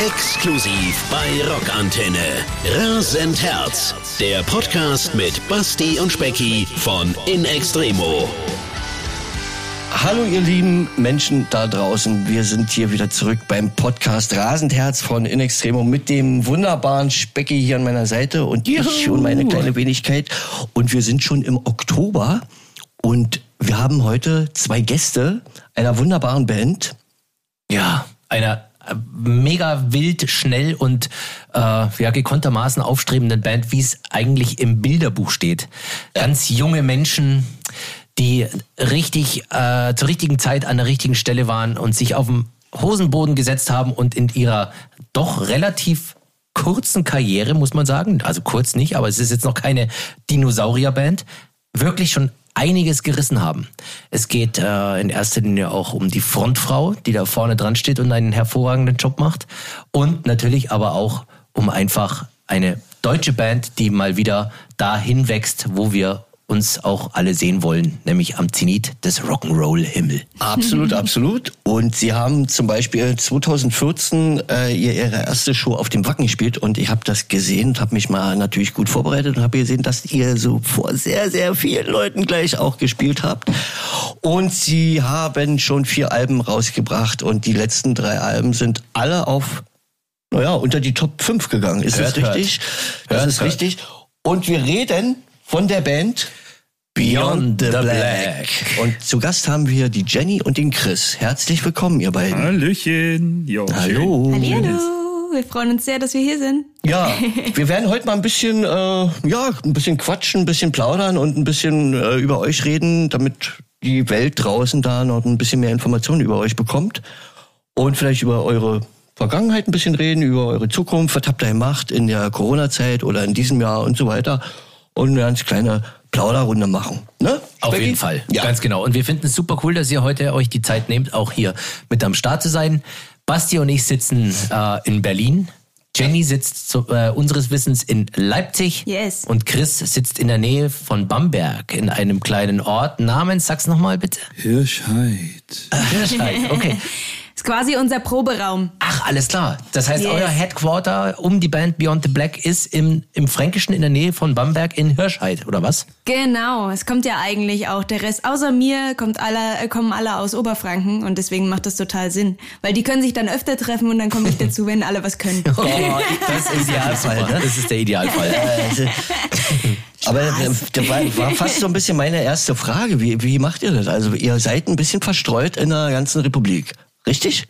Exklusiv bei Rockantenne. Rasend Herz. Der Podcast mit Basti und Specki von In Extremo. Hallo ihr lieben Menschen da draußen, wir sind hier wieder zurück beim Podcast Rasendherz von In Extremo mit dem wunderbaren Specki hier an meiner Seite und Juhu. ich und meine kleine Wenigkeit und wir sind schon im Oktober und wir haben heute zwei Gäste einer wunderbaren Band. Ja, einer mega wild, schnell und äh, ja, gekonntermaßen aufstrebenden Band, wie es eigentlich im Bilderbuch steht. Ganz junge Menschen, die richtig äh, zur richtigen Zeit an der richtigen Stelle waren und sich auf dem Hosenboden gesetzt haben und in ihrer doch relativ kurzen Karriere, muss man sagen, also kurz nicht, aber es ist jetzt noch keine Dinosaurierband, wirklich schon einiges gerissen haben. Es geht äh, in erster Linie auch um die Frontfrau, die da vorne dran steht und einen hervorragenden Job macht. Und natürlich aber auch um einfach eine deutsche Band, die mal wieder dahin wächst, wo wir uns auch alle sehen wollen, nämlich am Zenit des Rock'n'Roll-Himmel. Absolut, absolut. Und sie haben zum Beispiel 2014 äh, ihre erste Show auf dem Wacken gespielt und ich habe das gesehen und habe mich mal natürlich gut vorbereitet und habe gesehen, dass ihr so vor sehr, sehr vielen Leuten gleich auch gespielt habt. Und sie haben schon vier Alben rausgebracht und die letzten drei Alben sind alle auf, naja, unter die Top 5 gegangen. Ist hört, das richtig? Hört. Das hört, ist richtig. Und wir reden von der Band Beyond the Black. Und zu Gast haben wir die Jenny und den Chris. Herzlich willkommen, ihr beiden. Hallöchen. Jo, Hallo. Hallo. Wir freuen uns sehr, dass wir hier sind. Ja, wir werden heute mal ein bisschen, äh, ja, ein bisschen quatschen, ein bisschen plaudern und ein bisschen äh, über euch reden, damit die Welt draußen da noch ein bisschen mehr Informationen über euch bekommt und vielleicht über eure Vergangenheit ein bisschen reden, über eure Zukunft, was habt ihr gemacht in der Corona-Zeit oder in diesem Jahr und so weiter und eine ganz kleine Plauderrunde machen. Ne? Auf Becky? jeden Fall, ja. ganz genau. Und wir finden es super cool, dass ihr heute euch die Zeit nehmt, auch hier mit am Start zu sein. Basti und ich sitzen äh, in Berlin. Jenny sitzt zu, äh, unseres Wissens in Leipzig. Yes. Und Chris sitzt in der Nähe von Bamberg in einem kleinen Ort namens, sag's nochmal bitte. Hirschheid. Hirschheid, okay. Ist quasi unser Proberaum. Ach, alles klar. Das heißt, yes. euer Headquarter um die Band Beyond the Black ist im, im Fränkischen in der Nähe von Bamberg in Hirschheid, oder was? Genau. Es kommt ja eigentlich auch der Rest. Außer mir kommt alle, kommen alle aus Oberfranken und deswegen macht das total Sinn. Weil die können sich dann öfter treffen und dann komme ich dazu, wenn alle was können. Oh, das ist Idealfall, ne? Das ist der Idealfall. Aber das war, war fast so ein bisschen meine erste Frage. Wie, wie macht ihr das? Also ihr seid ein bisschen verstreut in der ganzen Republik. Richtig?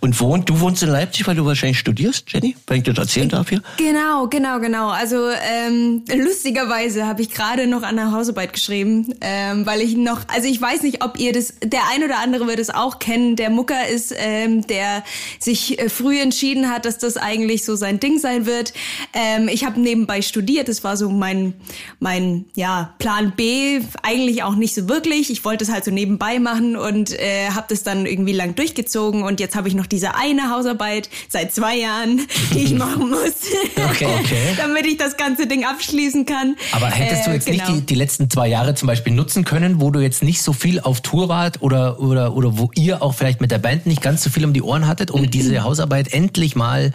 Und wohnt, du wohnst in Leipzig, weil du wahrscheinlich studierst, Jenny, wenn ich das erzählen darf hier? Genau, genau, genau. Also ähm, lustigerweise habe ich gerade noch an der Hausarbeit geschrieben, ähm, weil ich noch, also ich weiß nicht, ob ihr das, der ein oder andere wird es auch kennen. Der Mucker ist, ähm, der sich äh, früh entschieden hat, dass das eigentlich so sein Ding sein wird. Ähm, ich habe nebenbei studiert, das war so mein, mein ja Plan B. Eigentlich auch nicht so wirklich. Ich wollte es halt so nebenbei machen und äh, habe das dann irgendwie lang durchgezogen gezogen und jetzt habe ich noch diese eine Hausarbeit seit zwei Jahren, die ich machen muss, okay, okay. damit ich das ganze Ding abschließen kann. Aber hättest du äh, jetzt äh, genau. nicht die, die letzten zwei Jahre zum Beispiel nutzen können, wo du jetzt nicht so viel auf Tour wart oder, oder, oder wo ihr auch vielleicht mit der Band nicht ganz so viel um die Ohren hattet, um diese Hausarbeit endlich mal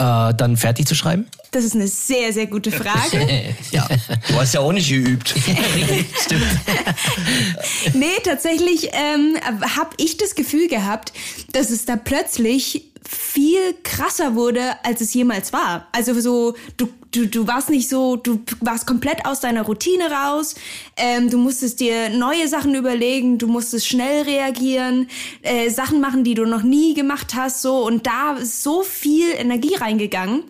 äh, dann fertig zu schreiben? Das ist eine sehr, sehr gute Frage. ja, du hast ja auch nicht geübt. Stimmt. nee, tatsächlich ähm, habe ich das Gefühl gehabt, dass es da plötzlich viel krasser wurde, als es jemals war. Also so, du, du, du warst nicht so, du warst komplett aus deiner Routine raus, ähm, du musstest dir neue Sachen überlegen, du musstest schnell reagieren, äh, Sachen machen, die du noch nie gemacht hast, so. Und da ist so viel Energie reingegangen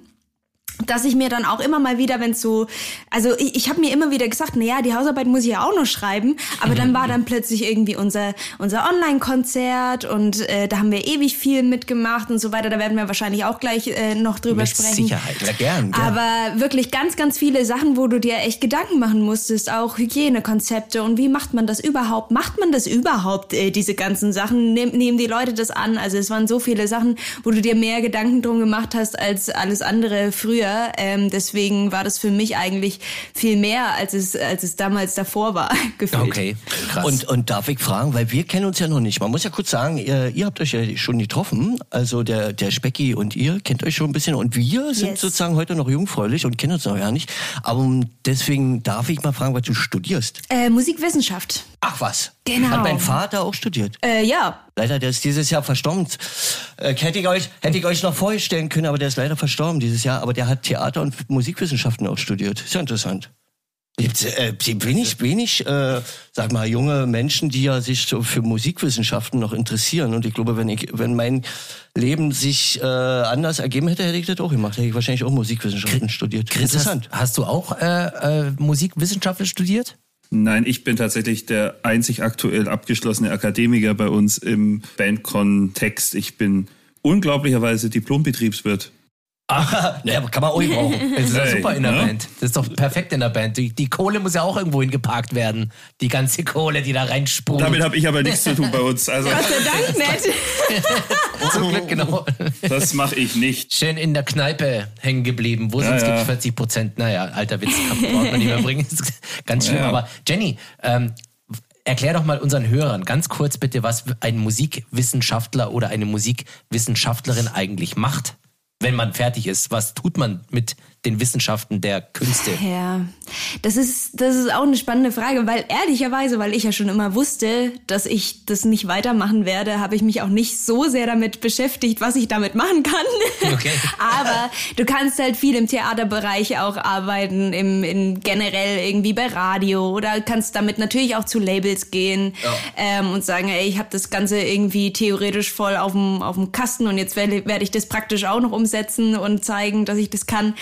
dass ich mir dann auch immer mal wieder, wenn es so, also ich, ich habe mir immer wieder gesagt, na ja, die Hausarbeit muss ich ja auch noch schreiben, aber dann war dann plötzlich irgendwie unser unser Online-Konzert und äh, da haben wir ewig viel mitgemacht und so weiter. Da werden wir wahrscheinlich auch gleich äh, noch drüber Mit sprechen. Sicherheit, ja, gern, gern. Aber wirklich ganz, ganz viele Sachen, wo du dir echt Gedanken machen musstest, auch Hygienekonzepte und wie macht man das überhaupt? Macht man das überhaupt, äh, diese ganzen Sachen? Nehm, nehmen die Leute das an? Also es waren so viele Sachen, wo du dir mehr Gedanken drum gemacht hast als alles andere früher später. Ähm, deswegen war das für mich eigentlich viel mehr, als es, als es damals davor war, gefühlt. Okay, krass. Und, und darf ich fragen, weil wir kennen uns ja noch nicht. Man muss ja kurz sagen, ihr, ihr habt euch ja schon getroffen. Also der, der Specki und ihr kennt euch schon ein bisschen. Und wir sind Yes. sozusagen heute noch jungfräulich und kennen uns noch gar nicht. Aber deswegen darf ich mal fragen, was du studierst. Äh, Musikwissenschaft. Ach was. Genau. Hat mein Vater auch studiert. Äh, ja, Leider, der ist dieses Jahr verstorben. Äh, hätte, ich euch, hätte ich euch noch vorstellen können, aber der ist leider verstorben dieses Jahr. Aber der hat Theater- und Musikwissenschaften auch studiert. Ist ja interessant. Gibt äh, wenig, wenig, äh, sag mal, junge Menschen, die ja sich so für Musikwissenschaften noch interessieren. Und ich glaube, wenn ich, wenn mein Leben sich äh, anders ergeben hätte, hätte ich das auch gemacht. Hätte ich wahrscheinlich auch Musikwissenschaften studiert. Chris, hast, Interessant. hast du auch äh, äh, Musikwissenschaften studiert? Nein, ich bin tatsächlich der einzig aktuell abgeschlossene Akademiker bei uns im Bandkontext. Ich bin unglaublicherweise Diplombetriebswirt. Naja, aber kann man auch brauchen. Das ist doch Hey, super in der ne? Band. Das ist doch perfekt in der Band. Die, die Kohle muss ja auch irgendwo hingeparkt werden. Die ganze Kohle, die da reinsprudelt. Damit habe ich aber nichts zu tun bei uns. Also Gott sei Dank nicht. Zum Glück, genau. das mache ich nicht. Schön in der Kneipe hängen geblieben, wo es Ja, uns ja. gibt 40 Prozent. Naja, alter Witz, kann braucht man nicht mehr bringen. Das ist ganz schlimm. Ja. Aber Jenny, ähm, erklär doch mal unseren Hörern ganz kurz bitte, was ein Musikwissenschaftler oder eine Musikwissenschaftlerin eigentlich macht, wenn man fertig ist. Was tut man mit den Wissenschaften der Künste? Ja, das ist, das ist auch eine spannende Frage, weil ehrlicherweise, weil ich ja schon immer wusste, dass ich das nicht weitermachen werde, habe ich mich auch nicht so sehr damit beschäftigt, was ich damit machen kann. Okay. Aber du kannst halt viel im Theaterbereich auch arbeiten, im, in generell irgendwie bei Radio oder kannst damit natürlich auch zu Labels gehen ähm, und sagen, ey, ich habe das Ganze irgendwie theoretisch voll auf dem, auf dem Kasten und jetzt werde werde ich das praktisch auch noch umsetzen und zeigen, dass ich das kann.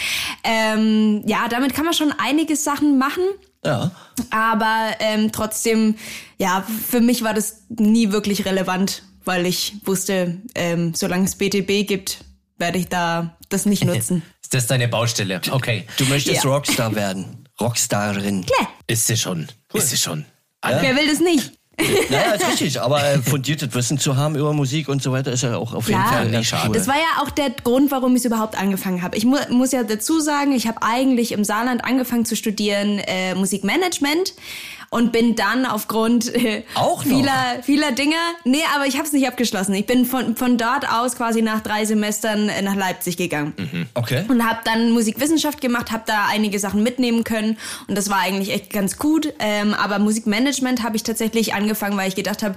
Ähm, ja, damit kann man schon einige Sachen machen. Ja. Aber ähm, trotzdem, ja, für mich war das nie wirklich relevant, weil ich wusste, ähm, solange es BTB gibt, werde ich da das nicht nutzen. Ist das deine Baustelle? Okay. Du möchtest Ja. Rockstar werden. Rockstarin. Ist sie schon. Ist sie schon. Wer will das nicht? Naja, ist richtig, aber äh, fundiertes Wissen zu haben über Musik und so weiter ist ja auch auf jeden Ja, Fall nicht schade. Das war ja auch der Grund, warum ich es überhaupt angefangen habe. Ich mu muss ja dazu sagen, ich habe eigentlich im Saarland angefangen zu studieren äh, Musikmanagement und bin dann aufgrund äh, vieler vieler Dinge, nee, aber ich habe es nicht abgeschlossen. Ich bin von von dort aus quasi nach drei Semestern äh, nach Leipzig gegangen. Okay. Und habe dann Musikwissenschaft gemacht, habe da einige Sachen mitnehmen können und das war eigentlich echt ganz gut. Ähm, aber Musikmanagement habe ich tatsächlich angefangen, weil ich gedacht habe,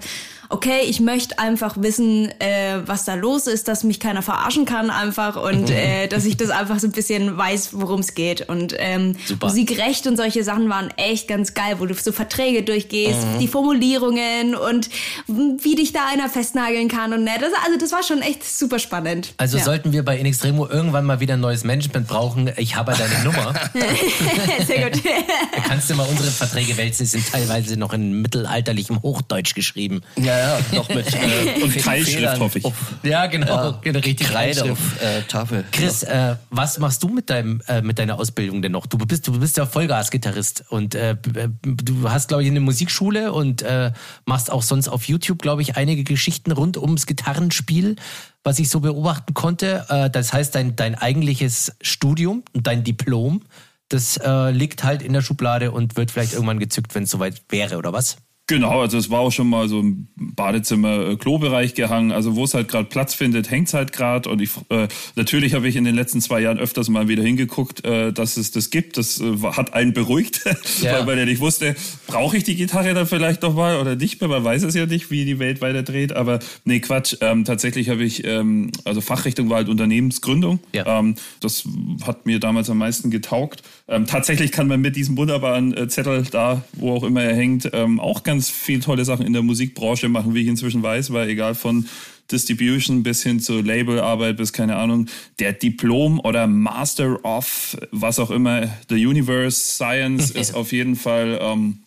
okay, ich möchte einfach wissen, äh, was da los ist, dass mich keiner verarschen kann einfach und äh, dass ich das einfach so ein bisschen weiß, worum es geht. Und ähm, Super. Musikrecht und solche Sachen waren echt ganz geil, wo du so Verträge durchgehst, die Formulierungen und wie dich da einer festnageln kann und ne, das, also das war schon echt super spannend. Also ja. sollten wir bei In Extremo irgendwann mal wieder ein neues Management brauchen, ich habe ja deine Nummer. Sehr gut. Kannst du mal unsere Verträge wälzen? Die sind teilweise noch in mittelalterlichem Hochdeutsch geschrieben. Ja, ja, noch mit äh, Und Keilschrift, hoffe ich. Auf, Ja, genau. ja, richtig Kreide auf äh, Tafel. Chris, äh, was machst du mit deinem äh, mit deiner Ausbildung denn noch? Du bist du bist ja Vollgas-Gitarrist und äh, b- du hast glaube ich eine Musikschule und äh, machst auch sonst auf YouTube glaube ich einige Geschichten rund ums Gitarrenspiel, was ich so beobachten konnte. Äh, das heißt dein dein eigentliches Studium und dein Diplom, das äh, liegt halt in der Schublade und wird vielleicht irgendwann gezückt, wenn es soweit wäre oder was? Genau, also es war auch schon mal so im Badezimmer-Klo-Bereich gehangen. Also wo es halt gerade Platz findet, hängt es halt gerade. Und ich, äh, natürlich habe ich in den letzten zwei Jahren öfters mal wieder hingeguckt, äh, dass es das gibt. Das äh, hat einen beruhigt, Ja. weil man ja nicht wusste, brauche ich die Gitarre dann vielleicht noch mal oder nicht mehr. Man weiß es ja nicht, wie die Welt weiter dreht. Aber nee, Quatsch. Ähm, tatsächlich habe ich, ähm, also Fachrichtung war halt Unternehmensgründung. Ja. Ähm, das hat mir damals am meisten getaugt. Ähm, tatsächlich kann man mit diesem wunderbaren äh, Zettel da, wo auch immer er hängt, ähm, auch ganz viel tolle Sachen in der Musikbranche machen, wie ich inzwischen weiß, weil egal von Distribution bis hin zu Labelarbeit bis keine Ahnung, der Diplom oder Master of was auch immer, The Universe Science ist auf jeden Fall ähm,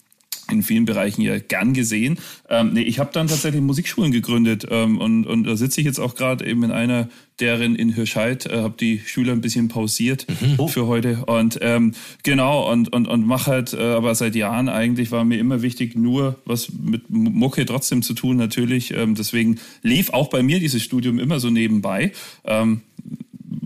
in vielen Bereichen ja gern gesehen. Ähm, nee, ich habe dann tatsächlich Musikschulen gegründet ähm, und, und da sitze ich jetzt auch gerade eben in einer deren in Hirscheid, äh, habe die Schüler ein bisschen pausiert für heute und ähm, genau und, und, und mache halt, äh, aber seit Jahren eigentlich war mir immer wichtig, nur was mit Mucke trotzdem zu tun natürlich. Ähm, deswegen lief auch bei mir dieses Studium immer so nebenbei. Ähm,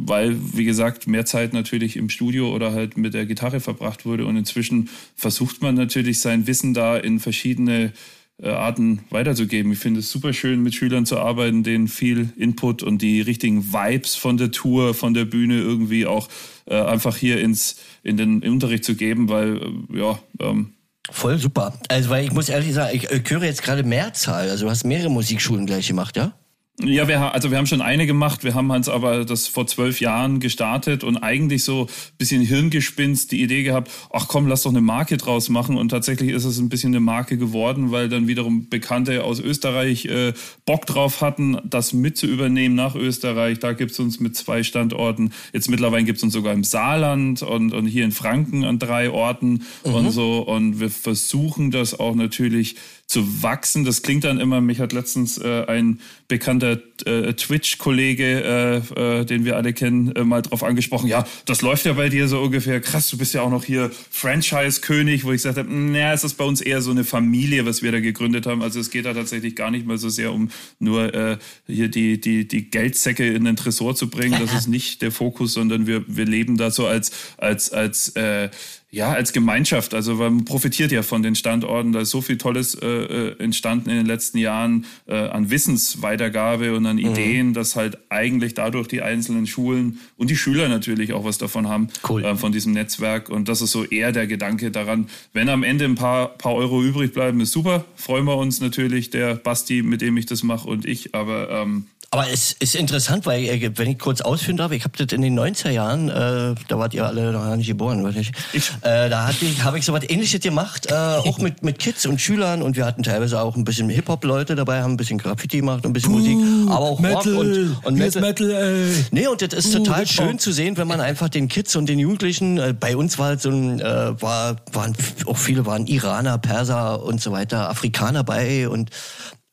weil, wie gesagt, mehr Zeit natürlich im Studio oder halt mit der Gitarre verbracht wurde. Und inzwischen versucht man natürlich sein Wissen da in verschiedene äh, Arten weiterzugeben. Ich finde es super schön, mit Schülern zu arbeiten, denen viel Input und die richtigen Vibes von der Tour, von der Bühne irgendwie auch äh, einfach hier ins, in den Unterricht zu geben, weil, äh, ja, ähm, Voll super. Also, weil ich muss ehrlich sagen, ich, ich höre jetzt gerade Mehrzahl. Also, du hast mehrere Musikschulen gleich gemacht, ja? Ja, wir, also wir haben schon eine gemacht, wir haben uns aber das vor zwölf Jahren gestartet und eigentlich so ein bisschen Hirngespinst die Idee gehabt, ach komm, lass doch eine Marke draus machen und tatsächlich ist es ein bisschen eine Marke geworden, weil dann wiederum Bekannte aus Österreich äh, Bock drauf hatten, das mit zu übernehmen nach Österreich. Da gibt's uns mit zwei Standorten, jetzt mittlerweile gibt's uns sogar im Saarland und, und hier in Franken an drei Orten mhm. und so und wir versuchen das auch natürlich zu wachsen. Das klingt dann immer, mich hat letztens äh, ein bekannter äh, Twitch-Kollege, äh, äh, den wir alle kennen, äh, mal drauf angesprochen, ja, das läuft ja bei dir so ungefähr, krass, du bist ja auch noch hier Franchise-König, wo ich gesagt habe, naja, es ist bei uns eher so eine Familie, was wir da gegründet haben. Also es geht da tatsächlich gar nicht mal so sehr um nur äh, hier die, die, die Geldsäcke in den Tresor zu bringen. Das ist nicht der Fokus, sondern wir, wir leben da so als, als, als äh, ja, als Gemeinschaft. Also man profitiert ja von den Standorten. Da ist so viel Tolles äh, äh, entstanden in den letzten Jahren äh, an Wissensweitergabe und an mhm. Ideen, dass halt eigentlich dadurch die einzelnen Schulen und die Schüler natürlich auch was davon haben, cool. äh, von diesem Netzwerk. Und das ist so eher der Gedanke daran. Wenn am Ende ein paar, paar Euro übrig bleiben, ist super. Freuen wir uns natürlich, der Basti, mit dem ich das mache und ich. Aber ähm, aber es ist interessant, weil, äh, wenn ich kurz ausführen darf, ich habe das in den 90er Jahren, äh, da wart ihr alle noch nicht geboren, weiß ich. Äh, da habe ich so was ähnliches gemacht, äh, auch mit, mit Kids und Schülern und wir hatten teilweise auch ein bisschen Hip-Hop-Leute dabei, haben ein bisschen Graffiti gemacht und ein bisschen Puh, Musik, aber auch Metal, Rock und, und Metal. Metal ey. Nee, und das ist Puh, total schön zu sehen, wenn man einfach den Kids und den Jugendlichen, äh, bei uns war so ein, äh, war, waren auch viele waren Iraner, Perser und so weiter, Afrikaner bei und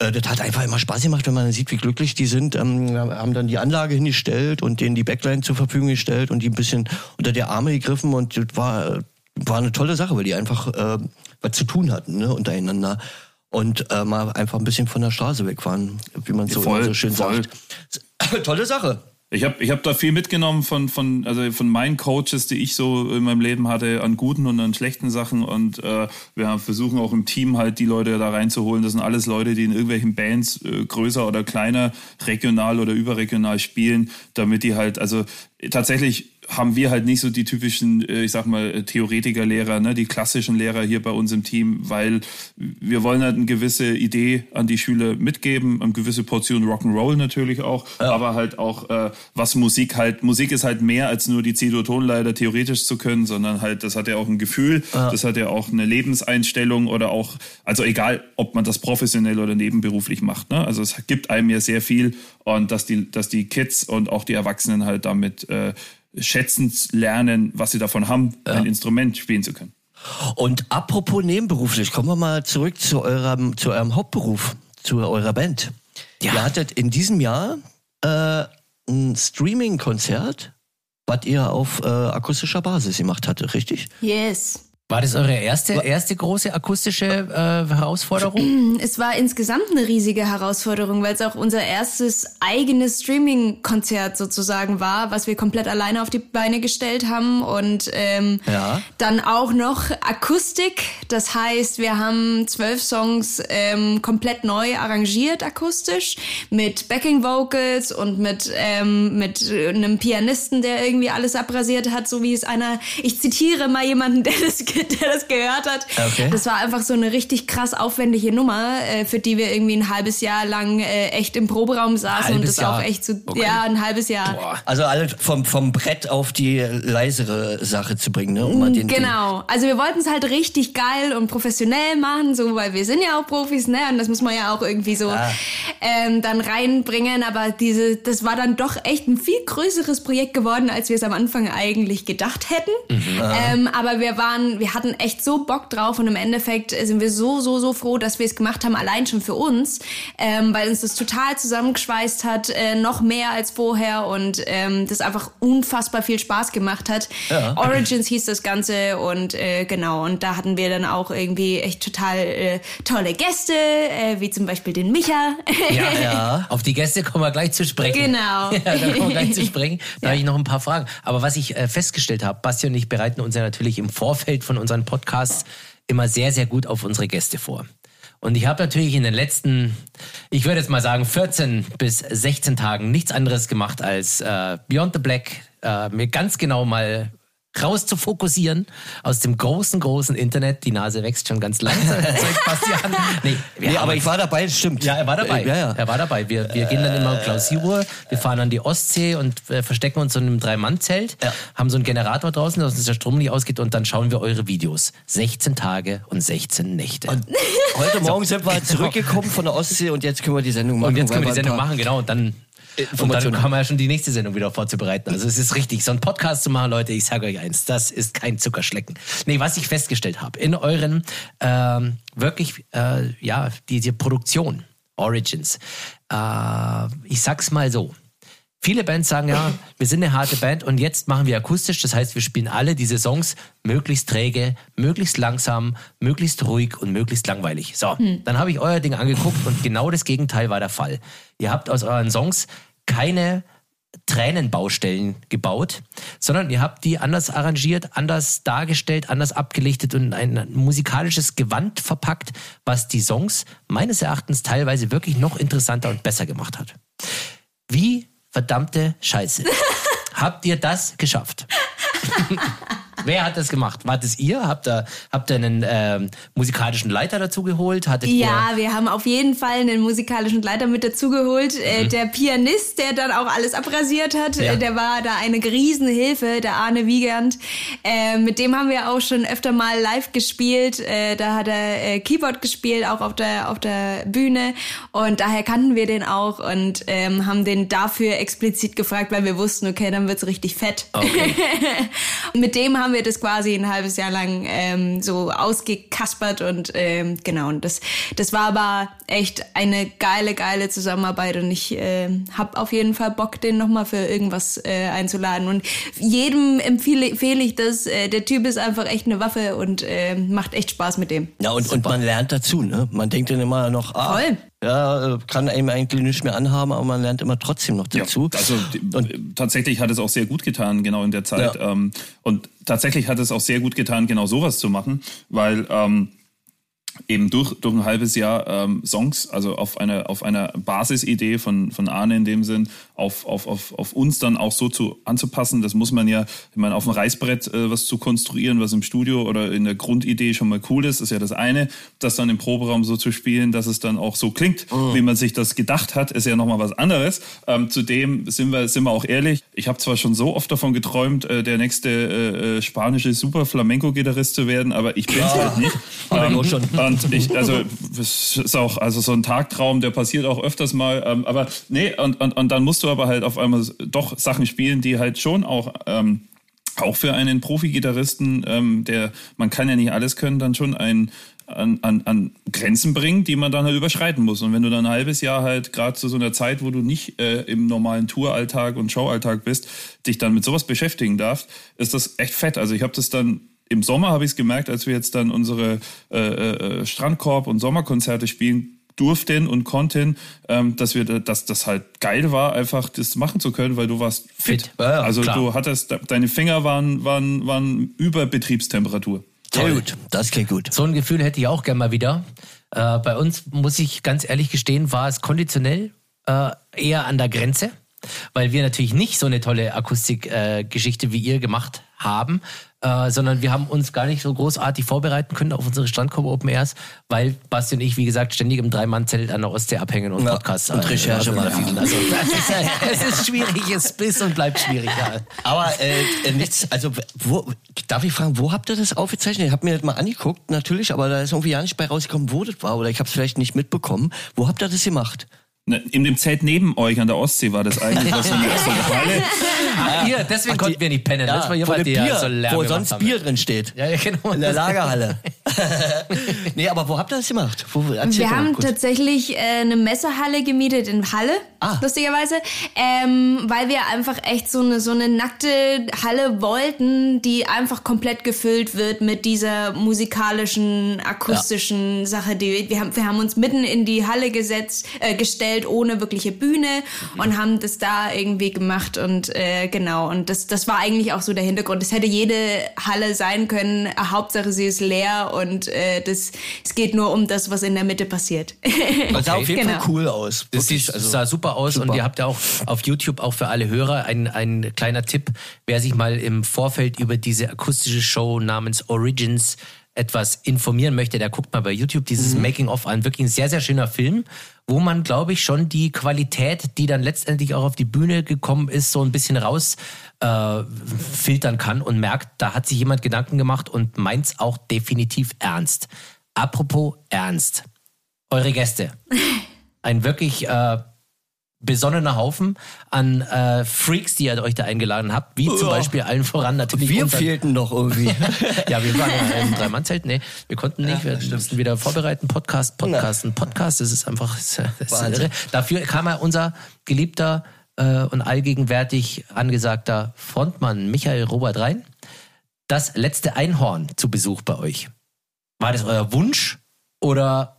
äh, das hat einfach immer Spaß gemacht, wenn man sieht, wie glücklich die sind. Ähm, wir haben dann die Anlage hingestellt und denen die Backline zur Verfügung gestellt und die ein bisschen unter die Arme gegriffen und das war, war eine tolle Sache, weil die einfach äh, was zu tun hatten ne, untereinander und äh, mal einfach ein bisschen von der Straße weg waren, wie man so, voll, so schön voll. sagt. Tolle Sache. Ich habe ich hab da viel mitgenommen von, von, also von meinen Coaches, die ich so in meinem Leben hatte, an guten und an schlechten Sachen. Und äh, wir versuchen auch im Team halt die Leute da reinzuholen. Das sind alles Leute, die in irgendwelchen Bands äh, größer oder kleiner, regional oder überregional spielen, damit die halt, also tatsächlich haben wir halt nicht so die typischen, äh, ich sag mal, Theoretiker-Lehrer, ne, die klassischen Lehrer hier bei uns im Team, weil wir wollen halt eine gewisse Idee an die Schüler mitgeben, eine gewisse Portion Rock'n'Roll natürlich auch, ja. aber halt auch, äh, was Musik halt, Musik ist halt mehr als nur die C-Dur-Tonleiter theoretisch zu können, sondern halt, das hat ja auch ein Gefühl, ja. das hat ja auch eine Lebenseinstellung oder auch, also egal, ob man das professionell oder nebenberuflich macht, ne, also es gibt einem ja sehr viel und dass die, dass die Kids und auch die Erwachsenen halt damit äh, schätzen lernen, was sie davon haben, ja. ein Instrument spielen zu können. Und apropos nebenberuflich, kommen wir mal zurück zu eurem, zu eurem Hauptberuf, zu eurer Band. Ja. Ihr hattet in diesem Jahr äh, ein Streaming-Konzert, was ihr auf äh, akustischer Basis gemacht hattet, richtig? Yes. War das eure erste, erste große akustische äh, Herausforderung? Es war insgesamt eine riesige Herausforderung, weil es auch unser erstes eigenes Streaming-Konzert sozusagen war, was wir komplett alleine auf die Beine gestellt haben und ähm, ja. dann auch noch Akustik. Das heißt, wir haben zwölf Songs ähm, komplett neu arrangiert akustisch mit Backing Vocals und mit ähm, mit einem Pianisten, der irgendwie alles abrasiert hat, so wie es einer. Ich zitiere mal jemanden, der das der das gehört hat. Okay. Das war einfach so eine richtig krass aufwendige Nummer, äh, für die wir irgendwie ein halbes Jahr lang äh, echt im Proberaum saßen und das Jahr. auch echt so, okay. ja, ein halbes Jahr. Boah. Also alle vom, vom Brett auf die leisere Sache zu bringen, ne? Um mal den, genau. Also wir wollten es halt richtig geil und professionell machen, so, weil wir sind ja auch Profis, ne? Und das muss man ja auch irgendwie so ah. ähm, dann reinbringen. Aber diese, das war dann doch echt ein viel größeres Projekt geworden, als wir es am Anfang eigentlich gedacht hätten. Mhm. Ähm, aber wir waren, wir hatten echt so Bock drauf und im Endeffekt sind wir so, so, so froh, dass wir es gemacht haben, allein schon für uns, ähm, weil uns das total zusammengeschweißt hat, äh, noch mehr als vorher und ähm, das einfach unfassbar viel Spaß gemacht hat. Ja. Origins hieß das Ganze und äh, genau, und da hatten wir dann auch irgendwie echt total äh, tolle Gäste, äh, wie zum Beispiel den Micha. Ja, ja. Auf die Gäste kommen wir gleich zu sprechen. Genau. Ja, da kommen wir gleich zu sprechen. Da ja. habe ich noch ein paar Fragen. Aber was ich äh, festgestellt habe, Basti und ich bereiten uns ja natürlich im Vorfeld von unseren Podcasts immer sehr, sehr gut auf unsere Gäste vor. Und ich habe natürlich in den letzten, ich würde jetzt mal sagen, 14 bis 16 Tagen nichts anderes gemacht als äh, Beyond the Black äh, mir ganz genau mal raus zu fokussieren aus dem großen, großen Internet. Die Nase wächst schon ganz langsam. Bastian. Nee, nee aber ich war dabei, stimmt. Ja, er war dabei. Ja, ja. Er war dabei. Wir, wir gehen dann immer Klausur, wir fahren an die Ostsee und äh, verstecken uns in einem Drei-Mann-Zelt, ja. haben so einen Generator draußen, dass uns der Strom nicht ausgeht und dann schauen wir eure Videos. 16 Tage und 16 Nächte. Und heute Morgen so. sind wir zurückgekommen von der Ostsee und jetzt können wir die Sendung machen. Und jetzt können wir die Sendung machen, genau. Und dann und dann haben wir ja schon die nächste Sendung wieder vorzubereiten. Also es ist richtig, so einen Podcast zu machen, Leute, ich sage euch eins, das ist kein Zuckerschlecken. Nee, was ich festgestellt habe, in euren ähm, wirklich, äh, ja, diese Produktion, Origins, äh, ich sag's mal so, Viele Bands sagen ja, wir sind eine harte Band und jetzt machen wir akustisch. Das heißt, wir spielen alle diese Songs möglichst träge, möglichst langsam, möglichst ruhig und möglichst langweilig. So, hm. dann habe ich euer Ding angeguckt und genau das Gegenteil war der Fall. Ihr habt aus euren Songs keine Tränenbaustellen gebaut, sondern ihr habt die anders arrangiert, anders dargestellt, anders abgelichtet und ein musikalisches Gewand verpackt, was die Songs meines Erachtens teilweise wirklich noch interessanter und besser gemacht hat. Wie verdammte Scheiße. Habt ihr das geschafft? Wer hat das gemacht? War das ihr? Habt ihr, habt ihr einen ähm, musikalischen Leiter dazu geholt? Hattet ja, wir haben auf jeden Fall einen musikalischen Leiter mit dazu geholt. Äh, mhm. Äh, der Pianist, der dann auch alles abrasiert hat, ja. äh, der war da eine Riesenhilfe, der Arne Wiegand. Äh, mit dem haben wir auch schon öfter mal live gespielt. Äh, da hat er äh, Keyboard gespielt, auch auf der, auf der Bühne. Und daher kannten wir den auch und ähm, haben den dafür explizit gefragt, weil wir wussten, okay, dann wird's richtig fett. Okay. mit dem haben wir das quasi ein halbes Jahr lang ähm, so ausgekaspert und ähm, genau, und das, das war aber echt eine geile, geile Zusammenarbeit und ich äh, habe auf jeden Fall Bock, den nochmal für irgendwas äh, einzuladen. Und jedem empfehle, empfehle ich das. Äh, der Typ ist einfach echt eine Waffe und äh, macht echt Spaß mit dem. Ja, und, und man lernt dazu, ne? Man denkt dann immer noch, ah, Voll ja, kann einem eigentlich nicht mehr anhaben, aber man lernt immer trotzdem noch dazu. Ja, also und, tatsächlich hat es auch sehr gut getan, genau in der Zeit. Ja. Ähm, und tatsächlich hat es auch sehr gut getan, genau sowas zu machen, weil ähm, eben durch, durch ein halbes Jahr ähm, Songs, also auf einer auf einer Basisidee von, von Arne in dem Sinn, auf, auf, auf, auf uns dann auch so zu anzupassen. Das muss man ja, ich meine, auf dem Reißbrett äh, was zu konstruieren, was im Studio oder in der Grundidee schon mal cool ist, ist ja das eine. Das dann im Proberaum so zu spielen, dass es dann auch so klingt, oh. wie man sich das gedacht hat, ist ja nochmal was anderes. Ähm, zudem sind wir, sind wir auch ehrlich, ich habe zwar schon so oft davon geträumt, äh, der nächste äh, äh spanische Super Flamenco-Gitarrist zu werden, aber ich bin es ja. halt nicht. Ähm, schon. Und ich, also, es ist auch, also so ein Tagtraum, der passiert auch öfters mal, ähm, aber nee, und, und, und dann musst du aber halt auf einmal doch Sachen spielen, die halt schon auch, ähm, auch für einen Profi-Gitarristen, ähm, der, man kann ja nicht alles können, dann schon ein, an, an, an Grenzen bringen, die man dann halt überschreiten muss. Und wenn du dann ein halbes Jahr halt gerade zu so einer Zeit, wo du nicht äh, im normalen Touralltag und Showalltag bist, dich dann mit sowas beschäftigen darfst, ist das echt fett. Also ich habe das dann im Sommer habe ich es gemerkt, als wir jetzt dann unsere äh, äh, Strandkorb- und Sommerkonzerte spielen durften und konnten, ähm, dass wir, dass das halt geil war, einfach das machen zu können, weil du warst fit. fit. Ja, also klar. du hattest, deine Finger waren, waren, waren über Betriebstemperatur. Sehr gut, das klingt gut. So ein Gefühl hätte ich auch gerne mal wieder. Äh, bei uns, muss ich ganz ehrlich gestehen, war es konditionell äh, eher an der Grenze, weil wir natürlich nicht so eine tolle Akustikgeschichte äh, wie ihr gemacht haben, äh, sondern wir haben uns gar nicht so großartig vorbereiten können auf unsere Strandkorb Open Airs, weil Basti und ich, wie gesagt, ständig im Dreimann-Zelt an der Ostsee abhängen und ja, Podcasts und Recherche äh, machen. Also, ist, es ist schwierig, es ist und bleibt schwierig. Ja. Aber äh, nichts, also wo, darf ich fragen, wo habt ihr das aufgezeichnet? Ich habe mir das mal angeguckt, natürlich, aber da ist irgendwie ja nicht bei rausgekommen, wo das war oder ich habe es vielleicht nicht mitbekommen. Wo habt ihr das gemacht? Ne, in dem Zelt neben euch an der Ostsee war das eigentlich was so eine Halle. Ach, hier, deswegen Ach, konnten die- wir nicht pennen. Ja, das war hier die ja Bier, so Lärm wo sonst haben. Bier drin steht. Ja, ja, genau. In der Lagerhalle. nee, aber wo habt ihr das gemacht? Wo, Wir haben kurz. tatsächlich äh, eine Messehalle gemietet in Halle, Ah. lustigerweise, ähm, weil wir einfach echt so eine, so eine nackte Halle wollten, die einfach komplett gefüllt wird mit dieser musikalischen, akustischen Sache. Die, wir, haben, wir haben uns mitten in die Halle gesetzt, äh, gestellt, ohne wirkliche Bühne und haben das da irgendwie gemacht und äh, genau. Und das, das war eigentlich auch so der Hintergrund. Es hätte jede Halle sein können. Hauptsache sie ist leer und äh, das, es geht nur um das, was in der Mitte passiert. Das sah auf jeden Genau. Fall cool aus. Das sieht, also- sah super aus und super. ihr habt ja auch auf YouTube auch für alle Hörer ein, ein kleiner Tipp, wer sich mal im Vorfeld über diese akustische Show namens Origins etwas informieren möchte, der guckt mal bei YouTube dieses Making of an. Wirklich ein sehr, sehr schöner Film, wo man, glaube ich, schon die Qualität, die dann letztendlich auch auf die Bühne gekommen ist, so ein bisschen raus äh, filtern kann und merkt, da hat sich jemand Gedanken gemacht und meint's auch definitiv ernst. Apropos ernst. Eure Gäste ein wirklich äh, besonnener Haufen an äh, Freaks, die ihr euch da eingeladen habt, wie zum Ja. Beispiel allen voran natürlich wir fehlten noch irgendwie. ja, wir waren ja im Drei-Mann-Zelt. Nee, wir konnten nicht. wir mussten wieder vorbereiten. Podcast, Podcast, ein Podcast. Das ist einfach das ist irre. Dafür kam ja unser geliebter äh, und allgegenwärtig angesagter Frontmann Michael Robert rein. Das letzte Einhorn zu Besuch bei euch. War das euer Wunsch oder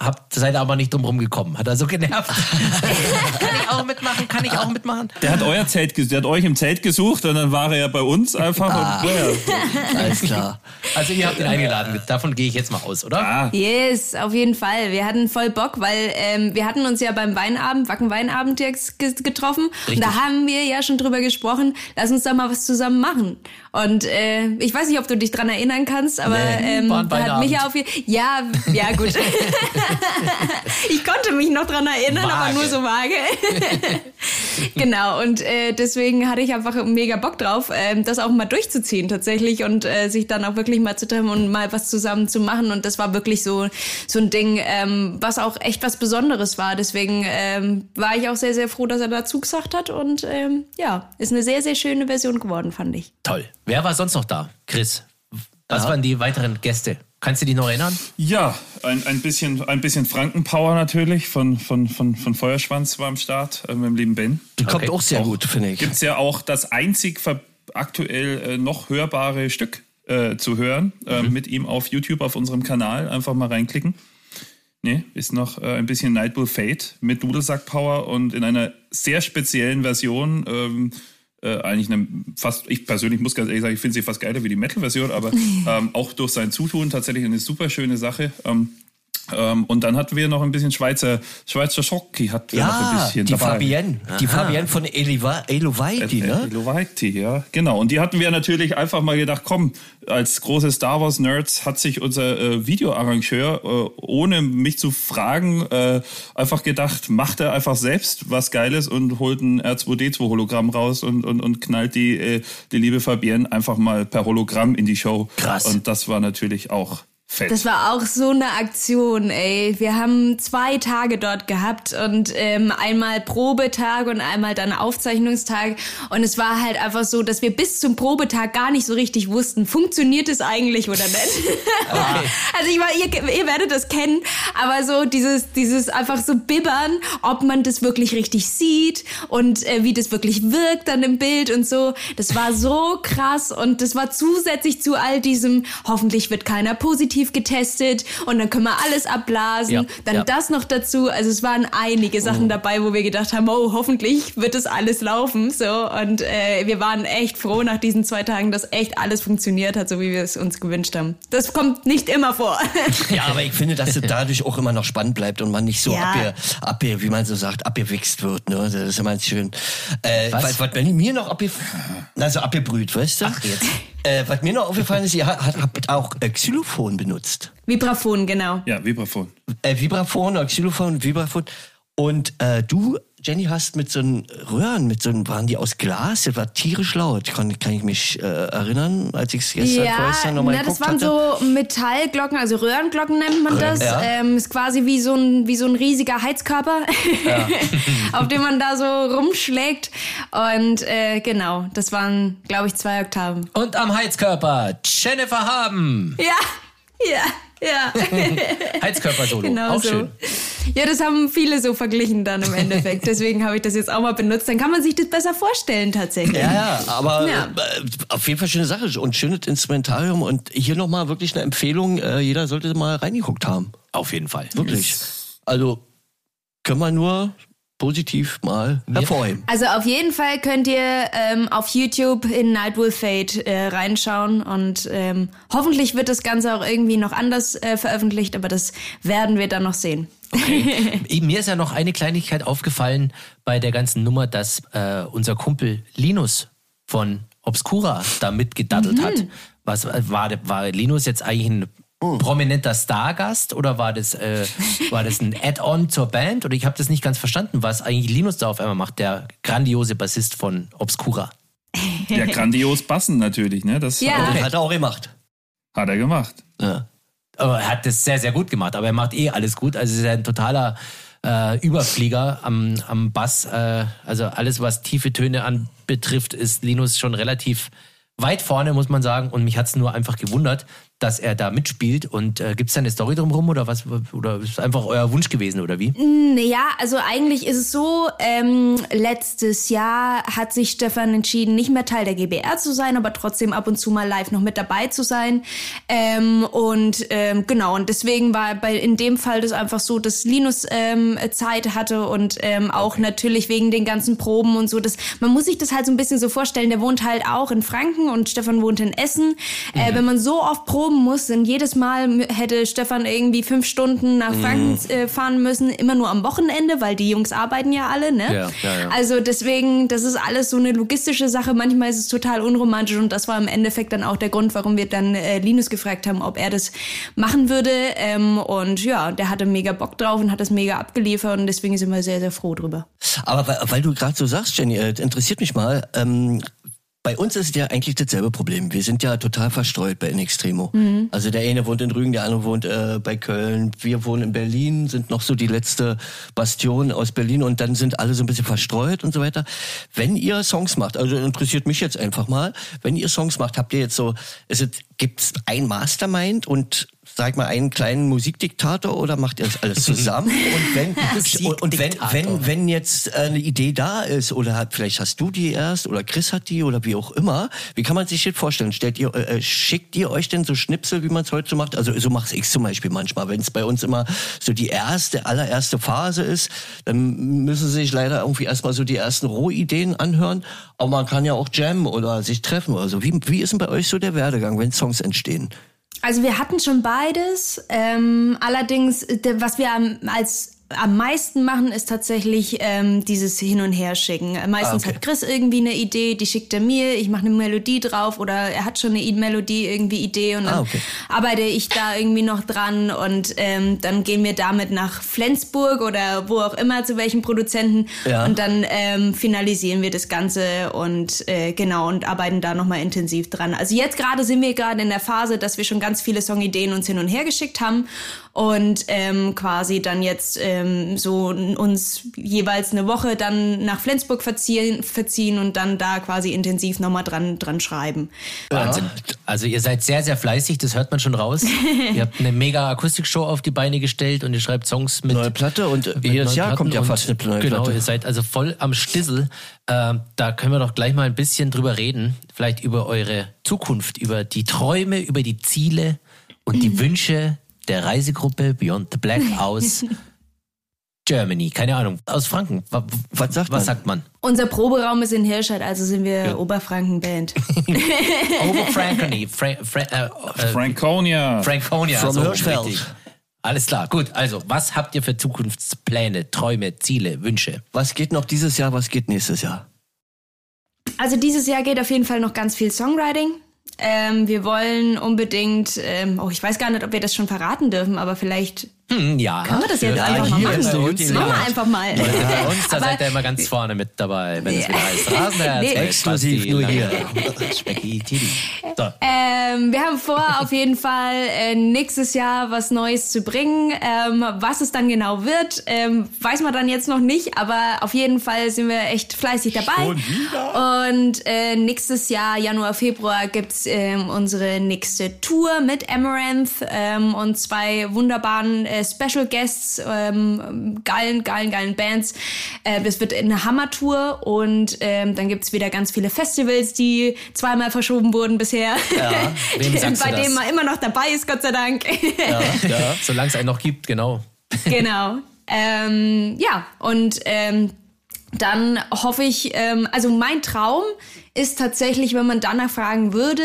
habt, seid aber nicht drum rumgekommen? Hat er so genervt? kann ich auch mitmachen? Kann ich auch mitmachen? Der hat euer Zelt, der hat euch im Zelt gesucht und dann war er ja bei uns einfach. Ah. Und, ja. Alles klar. Also ihr habt ihn eingeladen. Davon gehe ich jetzt mal aus, oder? Ah, Yes, auf jeden Fall. Wir hatten voll Bock, weil ähm, wir hatten uns ja beim Weinabend, Wacken Weinabend jetzt ge- getroffen. Richtig. Und da haben wir ja schon drüber gesprochen, lass uns da mal was zusammen machen. Und äh, ich weiß nicht, ob du dich dran erinnern kannst, aber Nee, ähm, da hat Weinabend. Micha auf je- Ja, ja gut. ich konnte mich noch dran erinnern, aber Vage. nur so vage. genau, und äh, deswegen hatte ich einfach mega Bock drauf, ähm, das auch mal durchzuziehen tatsächlich und äh, sich dann auch wirklich mal zu treffen und mal was zusammen zu machen. Und das war wirklich so, so ein Ding, ähm, was auch echt was Besonderes war. Deswegen ähm, war ich auch sehr, sehr froh, dass er dazu gesagt hat. Und ähm, ja, ist eine sehr, sehr schöne Version geworden, fand ich. Toll. Wer war sonst noch da? Chris. Was waren die weiteren Gäste? Kannst du dich noch erinnern? ja ein, ein, bisschen, ein bisschen Frankenpower natürlich von, von, von, von Feuerschwanz war am Start äh, mit dem lieben Ben. Die kommt Okay. auch sehr gut, finde ich. Gibt es ja auch das einzig aktuell äh, noch hörbare Stück äh, zu hören äh, mit ihm auf YouTube auf unserem Kanal. Einfach mal reinklicken. Nee, ist noch äh, ein bisschen Nightbull Fate mit Dudelsack Power und in einer sehr speziellen Version. Ähm, äh, eigentlich eine fast, ich persönlich muss ganz ehrlich sagen, ich finde sie fast geiler wie die Metal-Version, aber ähm, auch durch sein Zutun tatsächlich eine super schöne Sache. Ähm, und dann hatten wir noch ein bisschen Schweizer, Schweizer Schocki hat wir noch ein Ja, bisschen die dabei. Fabienne. Die Fabienne von Eliva- Elovaiti, ne? Elovaiti, ja, genau. Und die hatten wir natürlich einfach mal gedacht, komm, als große Star Wars Nerds hat sich unser äh, Videoarrangeur, äh, ohne mich zu fragen, äh, einfach gedacht, macht er einfach selbst was Geiles und holt ein R2D2 Hologramm raus und, und, und knallt die, äh, die liebe Fabienne einfach mal per Hologramm in die Show. Krass. Und das war natürlich auch fett. Das war auch so eine Aktion, ey. Wir haben zwei Tage dort gehabt und ähm, einmal Probetag und einmal dann Aufzeichnungstag. Und es war halt einfach so, dass wir bis zum Probetag gar nicht so richtig wussten, funktioniert es eigentlich oder nicht. Also ich war, ihr, ihr werdet das kennen, aber so dieses, dieses einfach so bibbern, ob man das wirklich richtig sieht und äh, wie das wirklich wirkt dann im Bild und so. Das war so krass und das war zusätzlich zu all diesem, hoffentlich wird keiner positiv getestet und dann können wir alles abblasen. Ja, dann ja. das noch dazu. Also es waren einige Sachen dabei, wo wir gedacht haben, oh, hoffentlich wird das alles laufen. So und äh, wir waren echt froh nach diesen zwei Tagen, dass echt alles funktioniert hat, so wie wir es uns gewünscht haben. Das kommt nicht immer vor. Ja, aber ich finde, dass es dadurch auch immer noch spannend bleibt und man nicht so Ja. abge, abge, wie man so sagt, abgewichst wird. Ne? Das ist immer schön. Äh, Was? was? Was, mir noch abge, also abgebrüht, weißt du? Ach, jetzt. Äh, was mir noch aufgefallen ist, ihr habt, habt auch äh, Xylophon benutzt. Vibraphon, genau. ja, Vibraphon. Äh, Vibraphon oder Xylophon, Vibraphon. Und äh, du, Jenny, hast mit so einem Röhren, mit so einem, waren die aus Glas? Das war tierisch laut. Kann, kann ich mich äh, erinnern, als ich es gestern Ja, vorgestern nochmal na, das waren hatte? so Metallglocken, also Röhrenglocken nennt man das. Ja. Ähm, ist quasi wie so ein, wie so ein riesiger Heizkörper, auf dem man da so rumschlägt. Und äh, genau, das waren, glaube ich, zwei Oktaven. Und am Heizkörper Jennifer Haben. Ja, ja, ja. Heizkörper-Solo. Genau auch so. schön. Ja, das haben viele so verglichen dann im Endeffekt. Deswegen habe ich das jetzt auch mal benutzt. Dann kann man sich das besser vorstellen tatsächlich. Ja, ja, aber Ja. Äh, auf jeden Fall schöne Sache und schönes Instrumentarium und hier nochmal wirklich eine Empfehlung, äh, jeder sollte mal reingeguckt haben. Auf jeden Fall. Wirklich. Also können wir nur positiv mal hervorheben. Also auf jeden Fall könnt ihr ähm, auf YouTube in Night Will Fade äh, reinschauen und ähm, hoffentlich wird das Ganze auch irgendwie noch anders äh, veröffentlicht, aber das werden wir dann noch sehen. Mir ist ja noch eine Kleinigkeit aufgefallen bei der ganzen Nummer, dass äh, unser Kumpel Linus von Obscura da mitgedaddelt hat. Was äh, war, war Linus jetzt eigentlich ein prominenter Stargast oder war das, äh, war das ein Add-on zur Band? Oder ich habe das nicht ganz verstanden, was eigentlich Linus da auf einmal macht, der grandiose Bassist von Obscura. Ja, grandios Bassen natürlich, ne? Das Ja. Das hat er auch gemacht. hat er gemacht. Ja. Aber er hat das sehr, sehr gut gemacht. Aber er macht eh alles gut. Also ist er ein totaler äh, Überflieger am, am Bass. Äh, also alles, was tiefe Töne anbetrifft, ist Linus schon relativ weit vorne, muss man sagen. Und mich hat es nur einfach gewundert, dass er da mitspielt. Und äh, gibt es da eine Story drumherum oder was? Oder ist es einfach euer Wunsch gewesen oder wie? Ja, also eigentlich ist es so, ähm, letztes Jahr hat sich Stefan entschieden, nicht mehr Teil der GBR zu sein, aber trotzdem ab und zu mal live noch mit dabei zu sein. Ähm, und ähm, genau, und deswegen war bei in dem Fall das einfach so, dass Linus ähm, Zeit hatte und ähm, auch natürlich wegen den ganzen Proben und so. Das, man muss sich das halt so ein bisschen so vorstellen, der wohnt halt auch in Franken und Stefan wohnt in Essen. Äh, wenn man so oft proben muss, dann jedes Mal hätte Stefan irgendwie fünf Stunden nach Franken äh, fahren müssen, immer nur am Wochenende, weil die Jungs arbeiten ja alle, ne? Ja, ja, ja. Also deswegen, das ist alles so eine logistische Sache. Manchmal ist es total unromantisch und das war im Endeffekt dann auch der Grund, warum wir dann äh, Linus gefragt haben, ob er das machen würde. Ähm, und ja, der hatte mega Bock drauf und hat das mega abgeliefert und deswegen sind wir sehr, sehr froh drüber. Aber weil, weil du gerade so sagst, Jenny, äh, interessiert mich mal. Ähm, bei uns ist ja eigentlich dasselbe Problem. Wir sind ja total verstreut bei In Extremo. Also der eine wohnt in Rügen, der andere wohnt äh, bei Köln. Wir wohnen in Berlin, sind noch so die letzte Bastion aus Berlin und dann sind alle so ein bisschen verstreut und so weiter. Wenn ihr Songs macht, also interessiert mich jetzt einfach mal, wenn ihr Songs macht, habt ihr jetzt so, es, gibt's ein Mastermind und sag mal einen kleinen Musikdiktator oder macht ihr das alles zusammen? und wenn und, und wenn, wenn wenn jetzt eine Idee da ist oder hat, vielleicht hast du die erst oder Chris hat die oder wie auch immer, wie kann man sich das vorstellen? Stellt ihr äh, äh, schickt ihr euch denn so Schnipsel, wie man es heute so macht? Also so mache ich zum Beispiel manchmal, wenn es bei uns immer so die erste allererste Phase ist, dann müssen sie sich leider irgendwie erstmal so die ersten Rohideen anhören. Aber man kann ja auch jammen oder sich treffen oder so. Wie, wie ist denn bei euch so der Werdegang, wenn Songs entstehen? Also wir hatten schon beides. Ähm, allerdings, äh, was wir als am meisten machen, ist tatsächlich ähm, dieses Hin- und Herschicken. Meistens Ah, okay. hat Chris irgendwie eine Idee, die schickt er mir, ich mache eine Melodie drauf oder er hat schon eine Melodie, irgendwie Idee und dann Ah, okay. arbeite ich da irgendwie noch dran und ähm, dann gehen wir damit nach Flensburg oder wo auch immer, zu welchem Produzenten Ja. und dann ähm, finalisieren wir das Ganze und äh, genau und arbeiten da nochmal intensiv dran. Also jetzt gerade sind wir gerade in der Phase, dass wir schon ganz viele Songideen uns hin und her geschickt haben und ähm, quasi dann jetzt ähm, so uns jeweils eine Woche dann nach Flensburg verziehen, verziehen und dann da quasi intensiv nochmal dran, dran schreiben. Wahnsinn. Also ihr seid sehr, sehr fleißig, das hört man schon raus. ihr habt eine mega Akustikshow auf die Beine gestellt und ihr schreibt Songs mit Neue Platte und mit jedes Jahr Platten kommt ja fast eine neue Genau, Platte. ihr seid also voll am Stissel. Ähm, da können wir doch gleich mal ein bisschen drüber reden. Vielleicht über eure Zukunft, über die Träume, über die Ziele und die Wünsche der Reisegruppe Beyond the Black aus Germany. Keine Ahnung, aus Franken. Wa- Was sagt Was man? sagt man? Unser Proberaum ist in Hirscheid, also sind wir Oberfranken-Band. Oberfrankony. Fra Fra äh, äh, Franconia. Franconia. From so Hirschfeld. richtig. Alles klar, gut. Also, was habt ihr für Zukunftspläne, Träume, Ziele, Wünsche? Was geht noch dieses Jahr, was geht nächstes Jahr? Also dieses Jahr geht auf jeden Fall noch ganz viel Songwriting. Ähm, wir wollen unbedingt, ähm, oh, ich weiß gar nicht, ob wir das schon verraten dürfen, aber vielleicht Hm, ja. Können wir das jetzt einfach mal machen? der Machen wir einfach mal. Bei uns, da Aber- seid ihr immer ganz vorne mit dabei, wenn es wieder heißt Rasenherz. Nee. Exklusiv nur hier. Ähm, wir haben vor, auf jeden Fall äh, nächstes Jahr was Neues zu bringen. Ähm, was es dann genau wird, ähm, weiß man dann jetzt noch nicht, aber auf jeden Fall sind wir echt fleißig dabei. Und äh, nächstes Jahr, Januar, Februar, gibt's ähm, unsere nächste Tour mit Amaranth ähm, und zwei wunderbaren äh, Special Guests, ähm, geilen, geilen, geilen Bands. Äh, das wird eine Hammer-Tour und ähm, dann gibt's wieder ganz viele Festivals, die zweimal verschoben wurden bisher. Ja, Bei denen man immer noch dabei ist, Gott sei Dank. Ja, ja. Solange es einen noch gibt, genau. genau. Ähm, ja, und ähm, dann hoffe ich, ähm, also mein Traum ist tatsächlich, wenn man danach fragen würde,